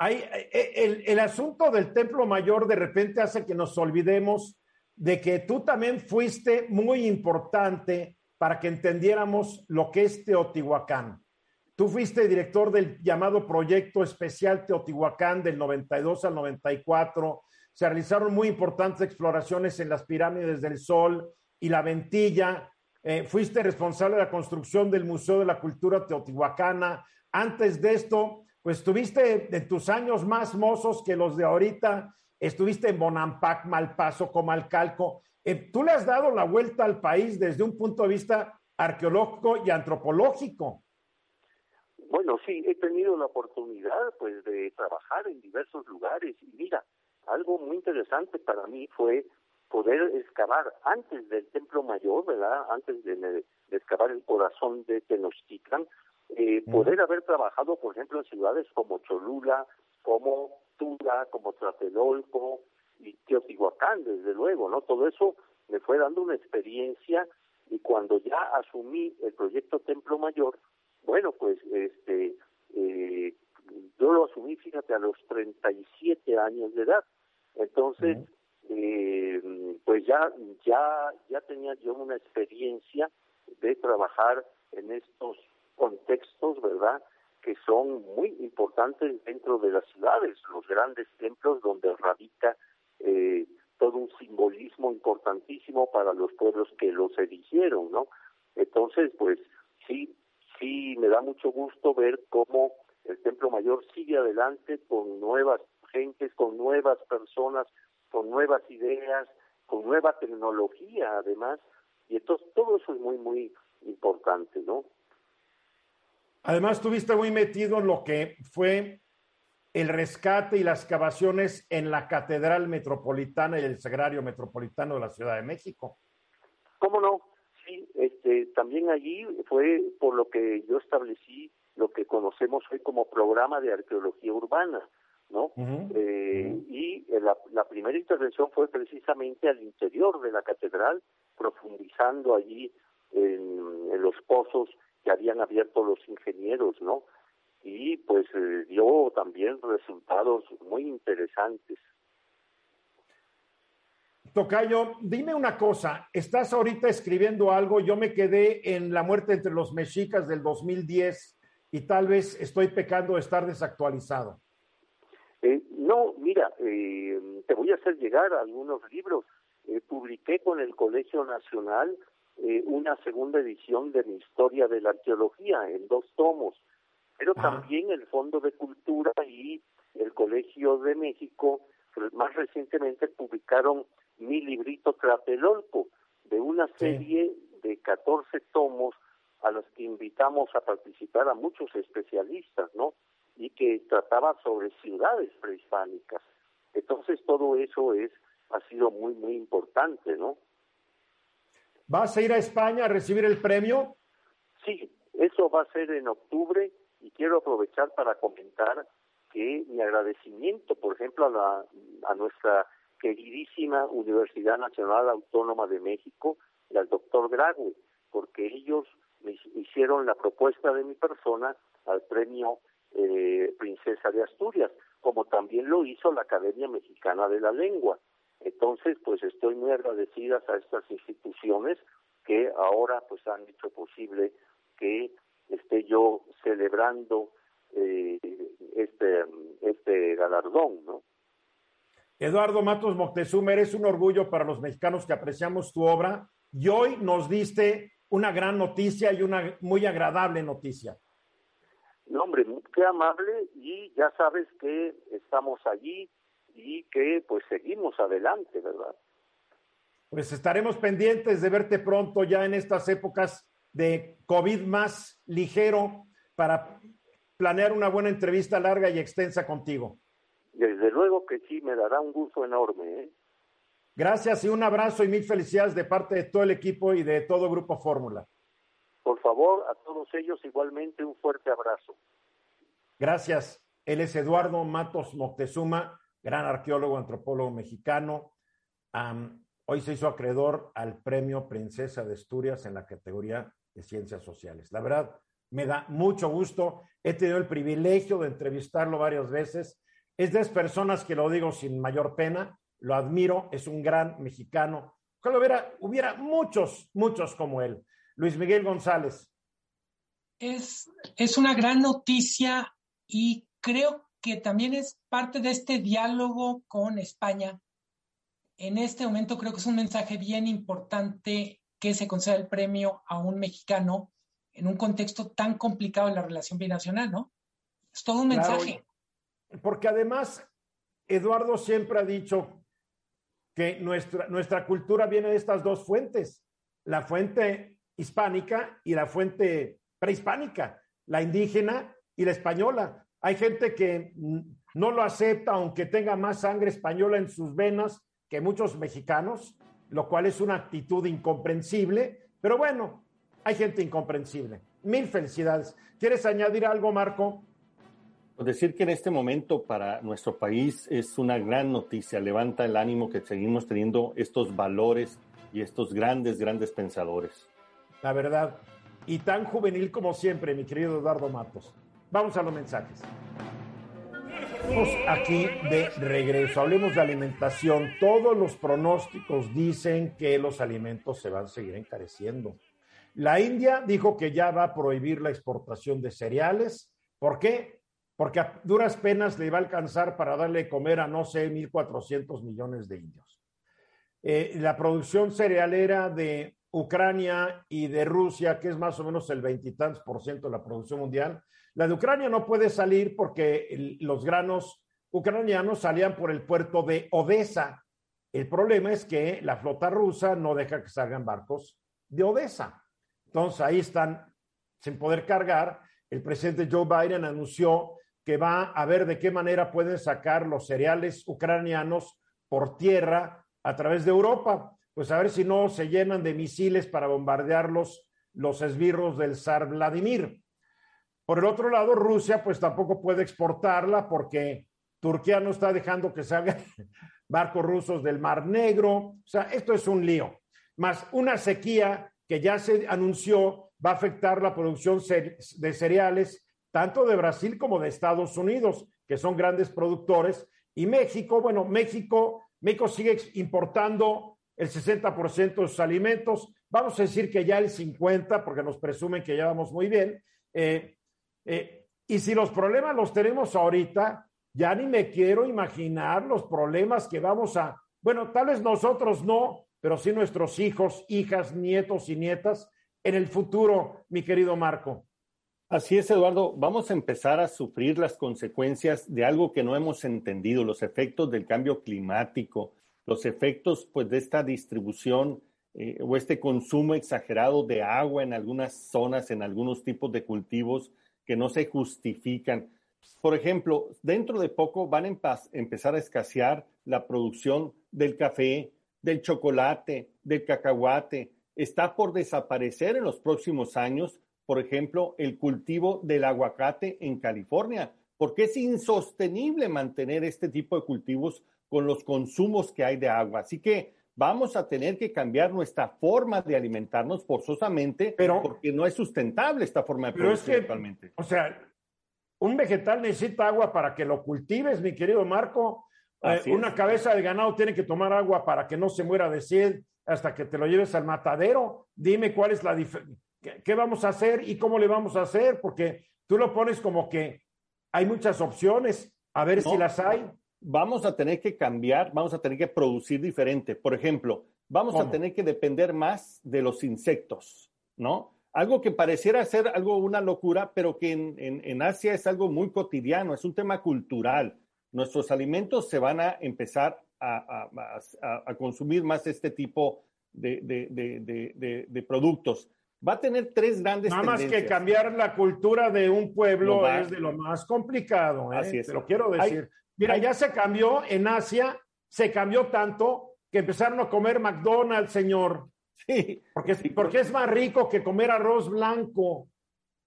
Hay, el, el asunto del templo mayor de repente hace que nos olvidemos de que tú también fuiste muy importante para que entendiéramos lo que es Teotihuacán. Tú fuiste director del llamado Proyecto Especial Teotihuacán del 92 al 94. Se realizaron muy importantes exploraciones en las pirámides del Sol y la Ventilla. Eh, fuiste responsable de la construcción del Museo de la Cultura Teotihuacana. Antes de esto, pues tuviste de tus años más mozos que los de ahorita estuviste en Bonampak, Malpaso, Comalcalco. Eh, tú le has dado la vuelta al país desde un punto de vista arqueológico y antropológico. bueno, sí, he tenido la oportunidad pues de trabajar en diversos lugares y mira, algo muy interesante para mí fue poder excavar antes del Templo Mayor, ¿verdad? Antes de, excavar el corazón de Tenochtitlan, eh, poder haber trabajado, por ejemplo, en ciudades como Cholula, como Como Tlatelolco y Teotihuacán, desde luego, ¿no? Todo eso me fue dando una experiencia y cuando ya asumí el proyecto Templo Mayor, bueno, pues este eh, yo lo asumí, fíjate, a los 37 años de edad. Entonces, eh, pues ya, ya, ya tenía yo una experiencia de trabajar en estos contextos, ¿verdad? Que son muy importantes dentro de las ciudades, los grandes templos donde radica eh, todo un simbolismo importantísimo para los pueblos que los erigieron, ¿no? Entonces, pues sí, sí me da mucho gusto ver cómo el Templo Mayor sigue adelante con nuevas gentes, con nuevas personas, con nuevas ideas, con nueva tecnología además, y entonces todo eso es muy, muy importante, ¿no? Además, estuviste muy metido en lo que fue el rescate y las excavaciones en la Catedral Metropolitana y el Sagrario Metropolitano de la Ciudad de México. ¿Cómo no? Sí, este, también allí fue por lo que yo establecí lo que conocemos hoy como programa de arqueología urbana, ¿no? eh, y la, la, primera intervención fue precisamente al interior de la catedral, profundizando allí en, en los pozos que habían abierto los ingenieros, ¿no? Y pues eh, dio también resultados muy interesantes. Tocayo, dime una cosa, estás ahorita escribiendo algo, yo me quedé en la muerte entre los mexicas del 2010 y tal vez estoy pecando de estar desactualizado. Eh, no, mira, eh, te voy a hacer llegar algunos libros. Eh, publiqué con el Colegio Nacional eh, una segunda edición de mi historia de la arqueología en dos tomos, pero también el Fondo de Cultura y el Colegio de México más recientemente publicaron mi librito Tlatelolco, de una serie de 14 tomos a los que invitamos a participar a muchos especialistas, ¿no? Y que trataba sobre ciudades prehispánicas. Entonces todo eso es ha sido muy muy importante, ¿no? ¿Vas a ir a España a recibir el premio? Sí, eso va a ser en octubre y quiero aprovechar para comentar que mi agradecimiento, por ejemplo, a, la, a nuestra queridísima Universidad Nacional Autónoma de México y al doctor Grague, porque ellos me hicieron la propuesta de mi persona al premio eh, Princesa de Asturias, como también lo hizo la Academia Mexicana de la Lengua. Entonces, pues estoy muy agradecida a estas instituciones que ahora pues han hecho posible que esté yo celebrando eh, este, este galardón, ¿no? Eduardo Matos Moctezuma, eres un orgullo para los mexicanos que apreciamos tu obra y hoy nos diste una gran noticia y una muy agradable noticia. No, hombre, qué amable y ya sabes que estamos allí y que pues seguimos adelante, ¿verdad? Pues estaremos pendientes de verte pronto ya en estas épocas de COVID más ligero para planear una buena entrevista larga y extensa contigo. Desde luego que sí, me dará un gusto enorme. ¿eh? Gracias y un abrazo y mil felicidades de parte de todo el equipo y de todo Grupo Fórmula. Por favor, a todos ellos igualmente un fuerte abrazo. Gracias. Él es Eduardo Matos Moctezuma, gran arqueólogo, antropólogo mexicano. hoy se hizo acreedor al premio Princesa de Asturias en la categoría de Ciencias Sociales. La verdad, me da mucho gusto. He tenido el privilegio de entrevistarlo varias veces. Es de esas personas que lo digo sin mayor pena, lo admiro, es un gran mexicano. Ojalá hubiera, hubiera muchos, muchos como él. Luis Miguel González. Es, es una gran noticia y creo que también es parte de este diálogo con España. En este momento creo que es un mensaje bien importante que se conceda el premio a un mexicano en un contexto tan complicado en la relación binacional, ¿no? Es todo un mensaje. porque además, Eduardo siempre ha dicho que nuestra, nuestra cultura viene de estas dos fuentes, la fuente hispánica y la fuente prehispánica, la indígena y la española. Hay gente que no lo acepta, aunque tenga más sangre española en sus venas que muchos mexicanos, lo cual es una actitud incomprensible, pero bueno, hay gente incomprensible. Mil felicidades. ¿Quieres añadir algo, Marco? Pues decir que en este momento para nuestro país es una gran noticia, levanta el ánimo que seguimos teniendo estos valores y estos grandes, grandes pensadores. La verdad, y tan juvenil como siempre, mi querido Eduardo Matos. Vamos a los mensajes. Estamos aquí de regreso. Hablemos de alimentación. Todos los pronósticos dicen que los alimentos se van a seguir encareciendo. La India dijo que ya va a prohibir la exportación de cereales. ¿Por qué? Porque a duras penas le va a alcanzar para darle comer a, no sé, 1.400 millones de indios. Eh, la producción cerealera de Ucrania y de Rusia, que es más o menos el veintitantos por ciento de la producción mundial, la de Ucrania no puede salir porque los granos ucranianos salían por el puerto de Odessa. El problema es que la flota rusa no deja que salgan barcos de Odessa. Entonces ahí están sin poder cargar. El presidente Joe Biden anunció que va a ver de qué manera pueden sacar los cereales ucranianos por tierra a través de Europa. Pues a ver si no se llenan de misiles para bombardearlos los esbirros del zar Vladimir. Por el otro lado, Rusia pues tampoco puede exportarla porque Turquía no está dejando que salgan [laughs] barcos rusos del Mar Negro. O sea, esto es un lío. Más una sequía que ya se anunció va a afectar la producción de cereales tanto de Brasil como de Estados Unidos, que son grandes productores. Y México, bueno, México, México sigue importando el 60% de sus alimentos. Vamos a decir que ya el 50%, porque nos presumen que ya vamos muy bien. Eh, eh, y si los problemas los tenemos ahorita, ya ni me quiero imaginar los problemas que vamos a, bueno, tal vez nosotros no, pero sí nuestros hijos, hijas, nietos y nietas en el futuro, mi querido Marco. Así es, Eduardo. Vamos a empezar a sufrir las consecuencias de algo que no hemos entendido, los efectos del cambio climático, los efectos pues de esta distribución eh, o este consumo exagerado de agua en algunas zonas, en algunos tipos de cultivos que no se justifican. Por ejemplo, dentro de poco van a empezar a escasear la producción del café, del chocolate, del cacahuate. Está por desaparecer en los próximos años, por ejemplo, el cultivo del aguacate en California, porque es insostenible mantener este tipo de cultivos con los consumos que hay de agua. Así que vamos a tener que cambiar nuestra forma de alimentarnos forzosamente pero, porque no es sustentable esta forma de producir actualmente. O sea, un vegetal necesita agua para que lo cultives, mi querido Marco. Eh, una cabeza de ganado tiene que tomar agua para que no se muera de sed hasta que te lo lleves al matadero. Dime cuál es la diferencia, qué vamos a hacer y cómo le vamos a hacer, porque tú lo pones como que hay muchas opciones, a ver si las hay vamos a tener que cambiar, vamos a tener que producir diferente. Por ejemplo, vamos a tener que depender más de los insectos, ¿no? Algo que pareciera ser algo, una locura, pero que en, Asia es algo muy cotidiano, es un tema cultural. Nuestros alimentos se van a empezar a, consumir más este tipo de, productos. Va a tener tres grandes Nada más que cambiar la cultura de un pueblo es de lo más complicado, ¿eh? Así es. Te lo quiero decir. Mira, ya se cambió en Asia, se cambió tanto que empezaron a comer McDonald's, señor. Sí. Porque, porque es más rico que comer arroz blanco.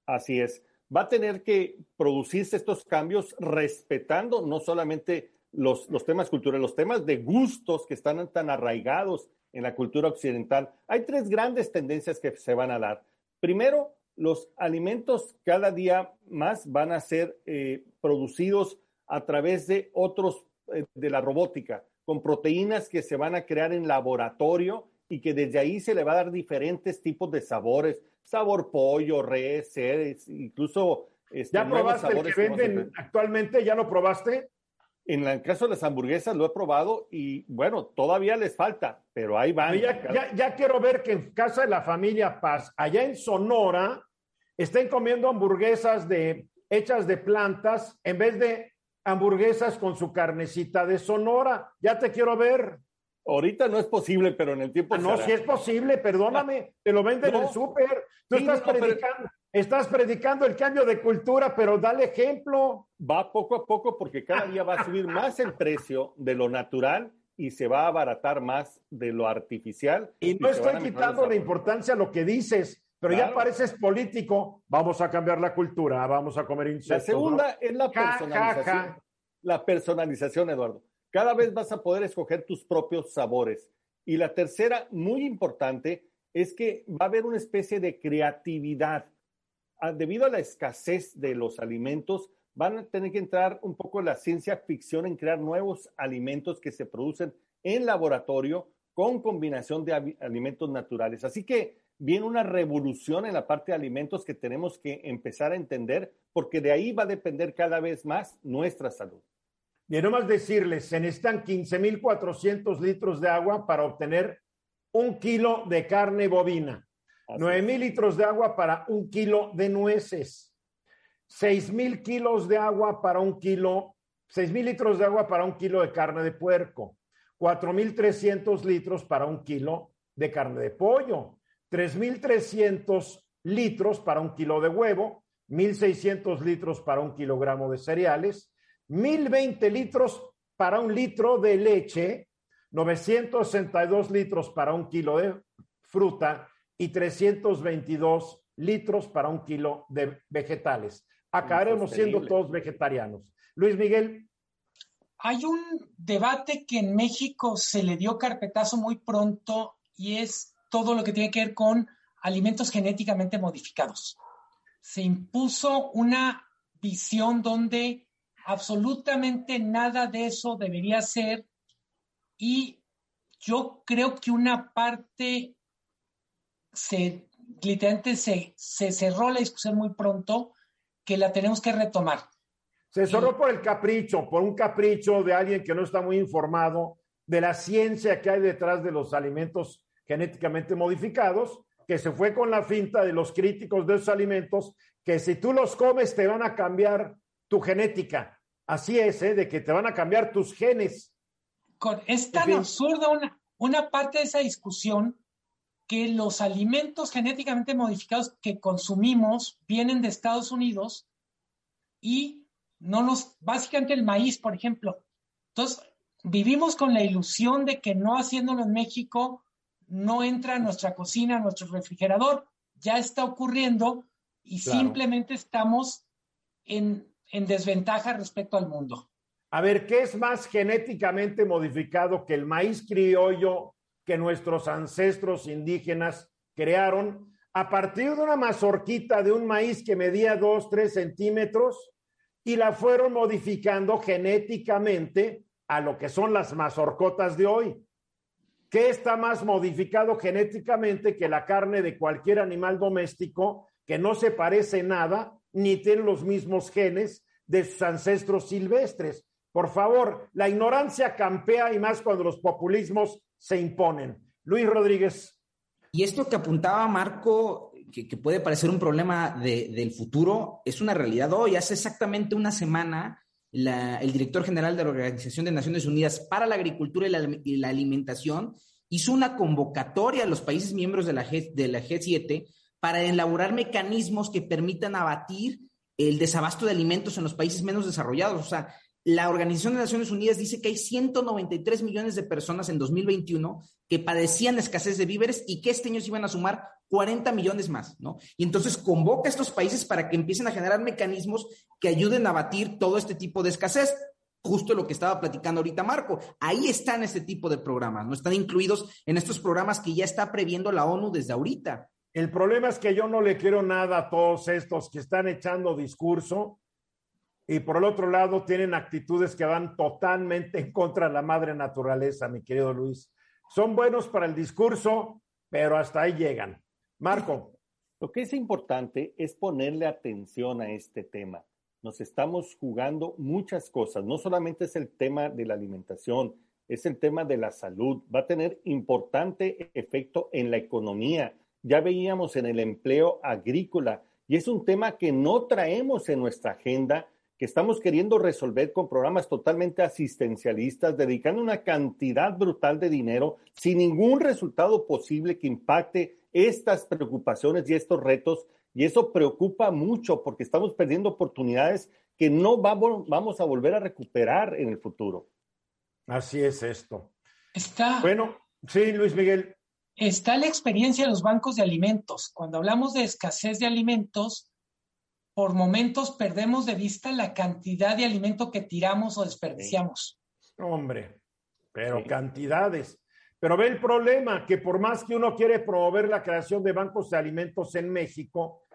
Así es. Va a tener que producirse estos cambios respetando no solamente los, los temas culturales, los temas de gustos que están tan arraigados en la cultura occidental. Hay tres grandes tendencias que se van a dar. Primero, los alimentos cada día más van a ser eh, producidos a través de otros, eh, de la robótica, con proteínas que se van a crear en laboratorio y que desde ahí se le va a dar diferentes tipos de sabores, sabor pollo, res, incluso... Este, ¿Ya probaste el que venden actualmente? ¿Ya lo probaste? En el caso de las hamburguesas lo he probado y bueno, todavía les falta, pero ahí van. Ya, ya, quiero ver que en casa de la familia Paz, allá en Sonora, estén comiendo hamburguesas de, hechas de plantas en vez de hamburguesas con su carnecita de Sonora. Ya te quiero ver. Ahorita no es posible, pero en el tiempo. Ah, no, si es posible, perdóname, [laughs] te lo venden en el súper. Tú estás predicando, Estás predicando el cambio de cultura, pero dale ejemplo. Va poco a poco porque cada día va a subir más el precio de lo natural y se va a abaratar más de lo artificial. Y no estoy quitando la importancia a lo que dices, pero ya pareces político. Vamos a cambiar la cultura, vamos a comer insectos. La segunda es la personalización. La personalización, Eduardo. Cada vez vas a poder escoger tus propios sabores. Y la tercera, muy importante, es que va a haber una especie de creatividad. Ah, debido a la escasez de los alimentos, van a tener que entrar un poco la ciencia ficción en crear nuevos alimentos que se producen en laboratorio con combinación de alimentos naturales. Así que viene una revolución en la parte de alimentos que tenemos que empezar a entender porque de ahí va a depender cada vez más nuestra salud. Bien, nomás decirles, se necesitan 15.400 litros de agua para obtener un kilo de carne bovina, 9.000 litros de agua para un kilo de nueces, 6.000 kilos de agua para un kilo, 6.000 litros de agua para un kilo de carne de puerco, 4.300 litros para un kilo de carne de pollo, 3.300 litros para un kilo de huevo, 1.600 litros para un kilogramo de cereales, 1020 litros para un litro de leche, 962 litros para un kilo de fruta y 322 litros para un kilo de vegetales. Acabaremos siendo todos vegetarianos. Luis Miguel. Hay un debate que en México se le dio carpetazo muy pronto y es todo lo que tiene que ver con alimentos genéticamente modificados. Se impuso una visión donde absolutamente nada de eso debería ser y yo creo que una parte se literalmente se, se cerró la discusión muy pronto que la tenemos que retomar. Se cerró por el capricho, por un capricho de alguien que no está muy informado de la ciencia que hay detrás de los alimentos genéticamente modificados, que se fue con la finta de los críticos de esos alimentos, que si tú los comes te van a cambiar tu genética. Así es, ¿eh? de que te van a cambiar tus genes. es tan absurda una, una parte de esa discusión que los alimentos genéticamente modificados que consumimos vienen de Estados Unidos y no nos, básicamente el maíz, por ejemplo. Entonces, vivimos con la ilusión de que no haciéndolo en México no entra a nuestra cocina, a nuestro refrigerador. Ya está ocurriendo y simplemente estamos en en desventaja respecto al mundo. A ver, ¿qué es más genéticamente modificado que el maíz criollo que nuestros ancestros indígenas crearon a partir de una mazorquita de un maíz que medía dos, tres centímetros y la fueron modificando genéticamente a lo que son las mazorcotas de hoy? ¿Qué está más modificado genéticamente que la carne de cualquier animal doméstico que no se parece nada ni tienen los mismos genes de sus ancestros silvestres. Por favor, la ignorancia campea y más cuando los populismos se imponen. Luis Rodríguez. Y esto que apuntaba Marco, que, puede parecer un problema del futuro, es una realidad hoy. Hace exactamente una semana, el director general de la Organización de Naciones Unidas para la Agricultura y la, Alimentación hizo una convocatoria a los países miembros de la, de la G7 para elaborar mecanismos que permitan abatir el desabasto de alimentos en los países menos desarrollados. O sea, la Organización de Naciones Unidas dice que hay 193 millones de personas en 2021 que padecían escasez de víveres y que este año se iban a sumar 40 millones más, ¿no? Y entonces convoca a estos países para que empiecen a generar mecanismos que ayuden a abatir todo este tipo de escasez. Justo lo que estaba platicando ahorita Marco. Ahí están este tipo de programas, ¿no? Están incluidos en estos programas que ya está previendo la ONU desde ahorita. El problema es que yo no le quiero nada a todos estos que están echando discurso y por el otro lado tienen actitudes que van totalmente en contra de la madre naturaleza, mi querido Luis. Son buenos para el discurso, pero hasta ahí llegan. Marco. Lo que es importante es ponerle atención a este tema. Nos estamos jugando muchas cosas. No solamente es el tema de la alimentación, es el tema de la salud. Va a tener importante efecto en la economía ya veíamos en el empleo agrícola y es un tema que no traemos en nuestra agenda, que estamos queriendo resolver con programas totalmente asistencialistas, dedicando una cantidad brutal de dinero sin ningún resultado posible que impacte estas preocupaciones y estos retos Y eso preocupa mucho porque estamos perdiendo oportunidades que no vamos, vamos a volver a recuperar en el futuro. Así es esto. Está. Bueno, sí, Luis Miguel. Está la experiencia de los bancos de alimentos. Cuando hablamos de escasez de alimentos, por momentos perdemos de vista la cantidad de alimento que tiramos o desperdiciamos. Hombre, pero cantidades. Pero ve el problema, que por más que uno quiere promover la creación de bancos de alimentos en México,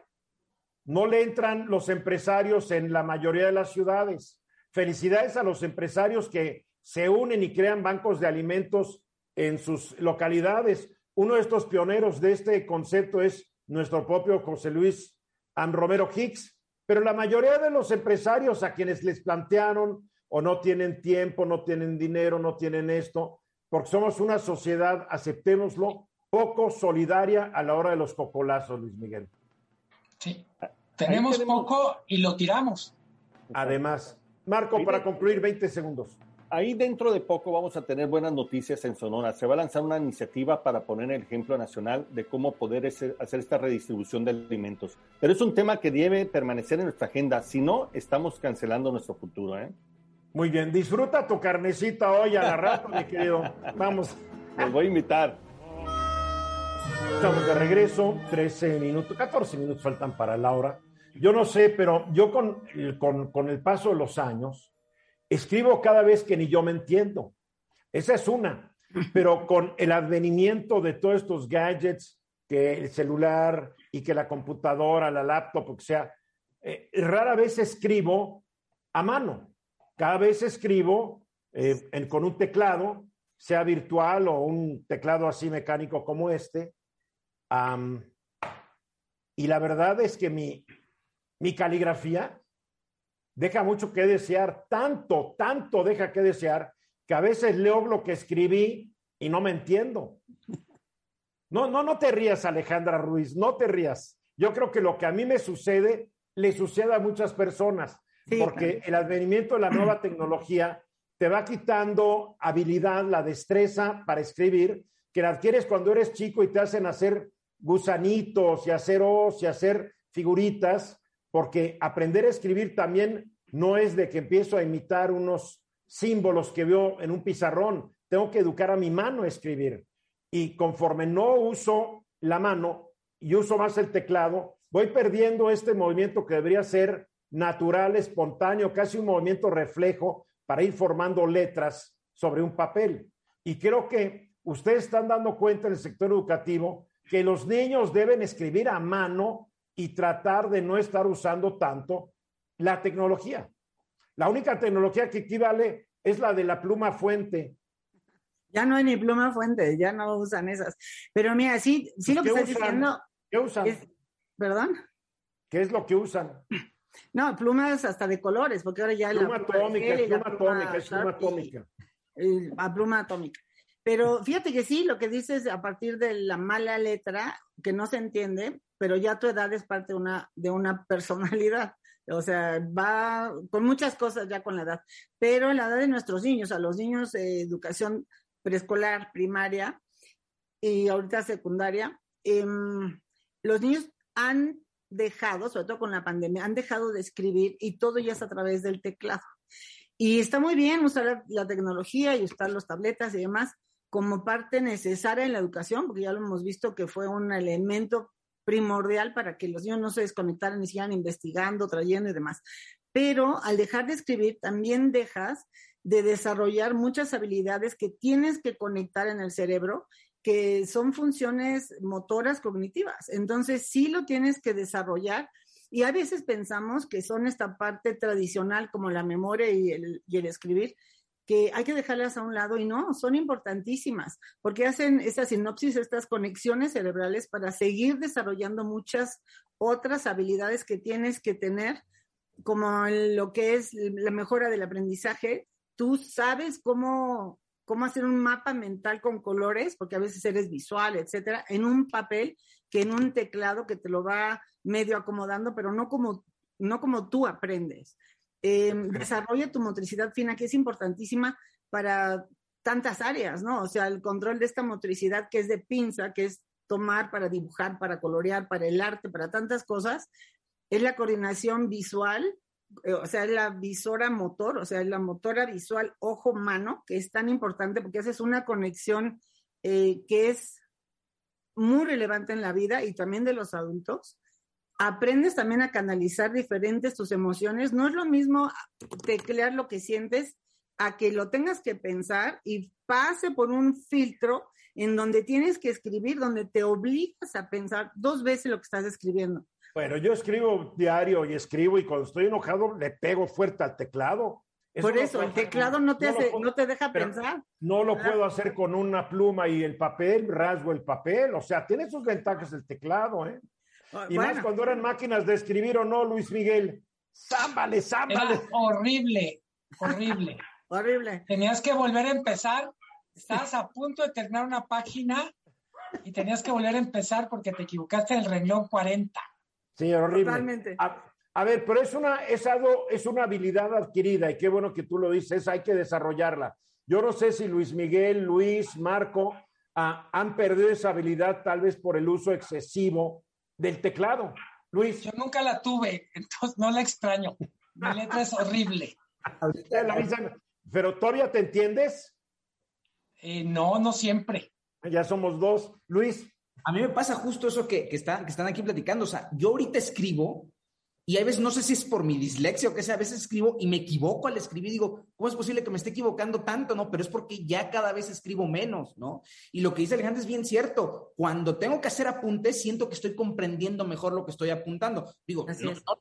no le entran los empresarios en la mayoría de las ciudades. Felicidades a los empresarios que se unen y crean bancos de alimentos en sus localidades. Uno de estos pioneros de este concepto es nuestro propio José Luis Am Romero Hicks, pero la mayoría de los empresarios a quienes les plantearon o no tienen tiempo, no tienen dinero, no tienen esto, porque somos una sociedad, aceptémoslo, poco solidaria a la hora de los cocolazos, Luis Miguel. Sí, tenemos, poco y lo tiramos. Además, Marco, para concluir, 20 segundos. Ahí dentro de poco vamos a tener buenas noticias en Sonora. Se va a lanzar una iniciativa para poner el ejemplo nacional de cómo poder hacer esta redistribución de alimentos. Pero es un tema que debe permanecer en nuestra agenda. Si no, estamos cancelando nuestro futuro. ¿eh? Muy bien, disfruta tu carnecita hoy a la rato, mi querido. [laughs] Vamos. Los voy a invitar. Estamos de regreso, 13 minutos, 14 minutos faltan para Laura. Yo no sé, pero yo con, con, con el paso de los años, escribo cada vez que ni yo me entiendo. Esa es una. Pero con el advenimiento de todos estos gadgets, que el celular y que la computadora, la laptop, o sea, eh, rara vez escribo a mano. Cada vez escribo eh, con un teclado, sea virtual o un teclado así mecánico como este. y la verdad es que mi, mi caligrafía deja mucho que desear, tanto, tanto deja que desear, que a veces leo lo que escribí y no me entiendo. No, no, no te rías, Alejandra Ruiz, no te rías. Yo creo que lo que a mí me sucede, le sucede a muchas personas, porque el advenimiento de la nueva [clears throat] tecnología te va quitando habilidad, la destreza para escribir, que la adquieres cuando eres chico y te hacen hacer gusanitos y hacer os y hacer figuritas, porque aprender a escribir también no es de que empiezo a imitar unos símbolos que veo en un pizarrón, tengo que educar a mi mano a escribir. Y conforme no uso la mano y uso más el teclado, voy perdiendo este movimiento que debería ser natural, espontáneo, casi un movimiento reflejo para ir formando letras sobre un papel. Y creo que ustedes están dando cuenta en el sector educativo que los niños deben escribir a mano y tratar de no estar usando tanto la tecnología. La única tecnología que equivale es la de la pluma fuente. Ya no hay ni pluma fuente, ya no usan esas. Pero mira, sí, sí lo que estás diciendo. ¿Qué usan? ¿Perdón? ¿Qué es lo que usan? No, plumas hasta de colores, porque ahora ya pluma la pluma atómica, pluma, atómica, es pluma atómica. A pluma atómica. Pero fíjate que sí, lo que dices a partir de la mala letra, que no se entiende, pero ya tu edad es parte de una, de una personalidad. O sea, va con muchas cosas ya con la edad. Pero la edad de nuestros niños, a los niños de educación preescolar, primaria y ahorita secundaria, em, los niños han dejado, sobre todo con la pandemia, han dejado de escribir y todo ya es a través del teclado. Y está muy bien usar la tecnología y usar los tabletas y demás como parte necesaria en la educación, porque ya lo hemos visto que fue un elemento primordial para que los niños no se desconectaran y sigan investigando, trayendo y demás. Pero al dejar de escribir, también dejas de desarrollar muchas habilidades que tienes que conectar en el cerebro, que son funciones motoras cognitivas. Entonces, sí lo tienes que desarrollar. Y a veces pensamos que son esta parte tradicional como la memoria y el, y el escribir, que hay que dejarlas a un lado y no, son importantísimas, porque hacen esta sinopsis, estas conexiones cerebrales para seguir desarrollando muchas otras habilidades que tienes que tener, como lo que es la mejora del aprendizaje. Tú sabes cómo, cómo hacer un mapa mental con colores, porque a veces eres visual, etcétera, en un papel que en un teclado que te lo va medio acomodando, pero no como, no como tú aprendes. Eh, desarrolla tu motricidad fina, que es importantísima para tantas áreas, ¿no? O sea, el control de esta motricidad que es de pinza, que es tomar para dibujar, para colorear, para el arte, para tantas cosas, es la coordinación visual, eh, o sea, es la visora motor, o sea, es la motora visual ojo-mano, que es tan importante porque esa es una conexión eh, que es muy relevante en la vida y también de los adultos. Aprendes también a canalizar diferentes tus emociones. No es lo mismo teclear lo que sientes a que lo tengas que pensar y pase por un filtro en donde tienes que escribir, donde te obligas a pensar dos veces lo que estás escribiendo. Bueno, yo escribo diario y escribo y cuando estoy enojado le pego fuerte al teclado. Por eso, el teclado no te, hace, no te deja pensar. No lo puedo hacer con una pluma y el papel, rasgo el papel. O sea, tiene sus ventajas el teclado, ¿eh? Ah, y más cuando eran máquinas de escribir o no, Luis Miguel. Zámbale, zámbale. horrible, horrible. [laughs] horrible. Tenías que volver a empezar. Estabas a punto de terminar una página y tenías que volver a empezar porque te equivocaste el renglón 40. Sí, horrible. Totalmente. A ver, pero es una, es algo, es una habilidad adquirida y qué bueno que tú lo dices, hay que desarrollarla. Yo no sé si Luis Miguel, Luis, Marco ah, han perdido esa habilidad tal vez por el uso excesivo del teclado. Luis. Yo nunca la tuve, entonces no la extraño. Mi letra es horrible. pero todavía te entiendes? Eh, no, no siempre. Ya somos dos. Luis. A mí me pasa justo eso que, que, están, que están aquí platicando. O sea, yo ahorita escribo y a veces, no sé si es por mi dislexia o qué sea, a veces escribo y me equivoco al escribir. Digo, ¿cómo es posible que me esté equivocando tanto? No, pero es porque ya cada vez escribo menos, ¿no? Y lo que dice Alejandro es bien cierto. Cuando tengo que hacer apuntes, siento que estoy comprendiendo mejor lo que estoy apuntando. Digo,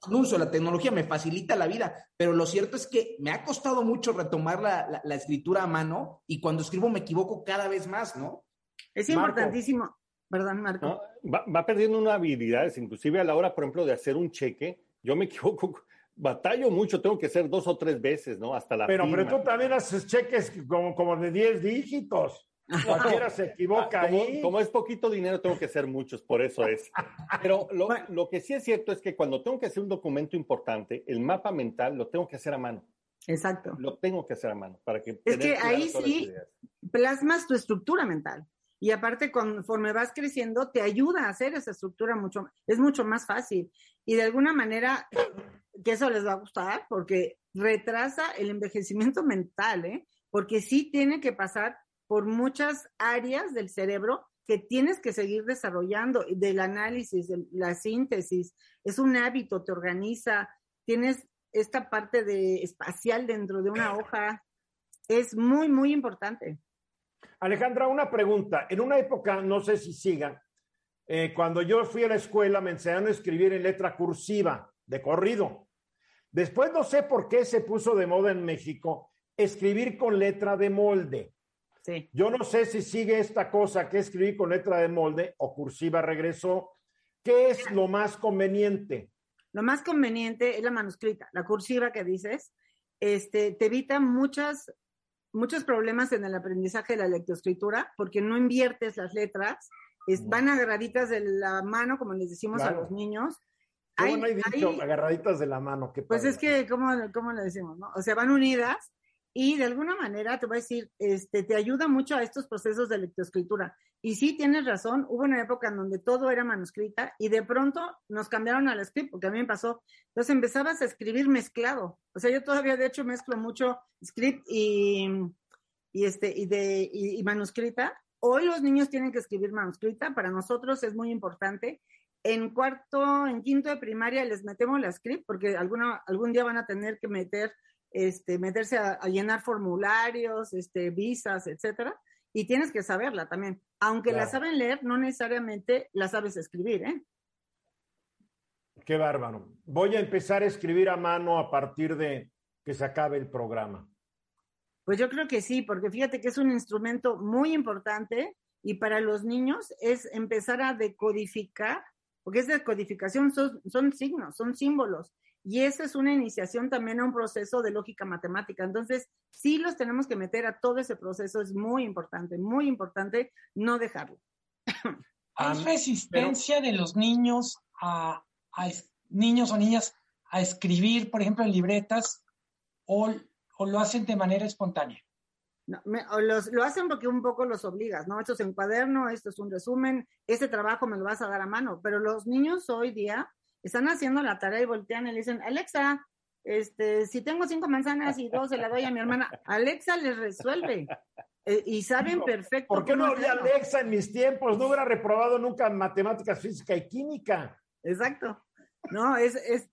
no, uso la tecnología, me facilita la vida, pero lo cierto es que me ha costado mucho retomar la, la, escritura a mano y cuando escribo me equivoco cada vez más, ¿no? Es importantísimo. Perdón, Marco. va, va perdiendo una habilidad, inclusive a la hora, por ejemplo, de hacer un cheque yo me equivoco, [laughs] batallo mucho, tengo que hacer dos o tres veces, ¿no? Hasta la Pero, pero tú también haces cheques como, como de 10 dígitos. [laughs] Cualquiera se equivoca como, ahí. Como es poquito dinero, tengo que hacer muchos, por eso es. [laughs] Pero lo, lo, que sí es cierto es que cuando tengo que hacer un documento importante, el mapa mental lo tengo que hacer a mano. Exacto. Lo tengo que hacer a mano para que. Es que ahí sí plasmas tu estructura mental. Y aparte, conforme vas creciendo, te ayuda a hacer esa estructura mucho, es mucho más fácil. Y de alguna manera, que eso les va a gustar, porque retrasa el envejecimiento mental, ¿eh? Porque sí tiene que pasar por muchas áreas del cerebro que tienes que seguir desarrollando, del análisis, de la síntesis, es un hábito, te organiza, tienes esta parte de espacial dentro de una hoja, es muy, muy importante. Alejandra, una pregunta. En una época, no sé si sigan, eh, cuando yo fui a la escuela me enseñaron a escribir en letra cursiva, de corrido. Después no sé por qué se puso de moda en México escribir con letra de molde. Sí. Yo no sé si sigue esta cosa que escribir con letra de molde o cursiva regresó. ¿Qué es lo más conveniente? Lo más conveniente es la manuscrita, la cursiva que dices. Este, te evita muchas muchos problemas en el aprendizaje de la lectoescritura porque no inviertes las letras, van agarraditas de la mano, como les decimos a los niños. Hay, no hay dicho agarraditas de la mano? pues es que, ¿cómo, ¿cómo le decimos? No? O sea, van unidas y de alguna manera te voy a decir, este, te ayuda mucho a estos procesos de lectoescritura. Y sí, tienes razón, hubo una época en donde todo era manuscrita y de pronto nos cambiaron al script, porque a mí me pasó. Entonces empezabas a escribir mezclado. O sea, yo todavía de hecho mezclo mucho script y, y, este, y, de, y, manuscrita. Hoy los niños tienen que escribir manuscrita, para nosotros es muy importante. En cuarto, en quinto de primaria les metemos la script porque alguna, algún día van a tener que meter este, meterse a, llenar formularios, este, visas, etcétera, y tienes que saberla también. Aunque la saben leer, no necesariamente la sabes escribir, ¿eh? Qué bárbaro. Voy a empezar a escribir a mano a partir de que se acabe el programa. Pues yo creo que sí, porque fíjate que es un instrumento muy importante y para los niños es empezar a decodificar, porque es decodificación, son, son signos, son símbolos. Y esa es una iniciación también a un proceso de lógica matemática. Entonces, sí los tenemos que meter a todo ese proceso. Es muy importante, muy importante no dejarlo. [coughs] ¿Hay resistencia de los niños a, niños o niñas a escribir, por ejemplo, en libretas o, o lo hacen de manera espontánea? lo hacen porque un poco los obligas, ¿no? Esto es en cuaderno, esto es un resumen, ese trabajo me lo vas a dar a mano, pero los niños hoy día están haciendo la tarea y voltean y le dicen, Alexa, este, si tengo cinco manzanas y dos se la doy a mi hermana, Alexa les resuelve. Eh, y saben perfecto. ¿Por qué no había Alexa en mis tiempos? No hubiera reprobado nunca matemáticas, física y química. Exacto. No, es, es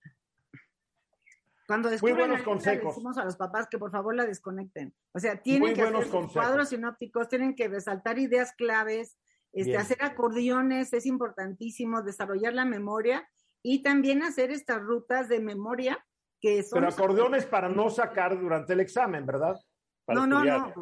cuando descubren Muy buenos consejos. decimos a los papás que por favor la desconecten. O sea, tienen que hacer cuadros sinópticos, tienen que resaltar ideas claves, este, hacer acordeones, es importantísimo, desarrollar la memoria y también hacer estas rutas de memoria que son... Pero acordeones para no sacar durante el examen, ¿verdad? no, no, no,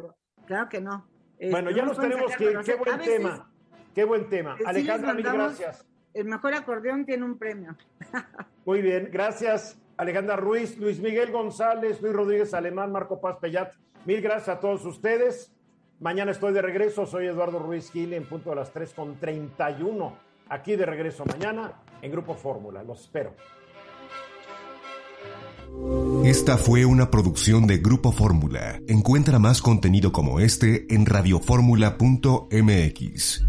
claro que no. Bueno, ya nos tenemos que... Qué buen tema, qué buen tema. Alejandra, mil gracias. El mejor acordeón tiene un premio. [laughs] Muy bien, gracias. Alejandra Ruiz, Luis Miguel González, Luis Rodríguez Alemán, Marco Paz Pellat. Mil gracias a todos ustedes. Mañana estoy de regreso. Soy Eduardo Ruiz Gil en punto de las 3 con 31. Aquí de regreso mañana en Grupo Fórmula. Los espero. Esta fue una producción de Grupo Fórmula. Encuentra más contenido como este en radioformula.mx.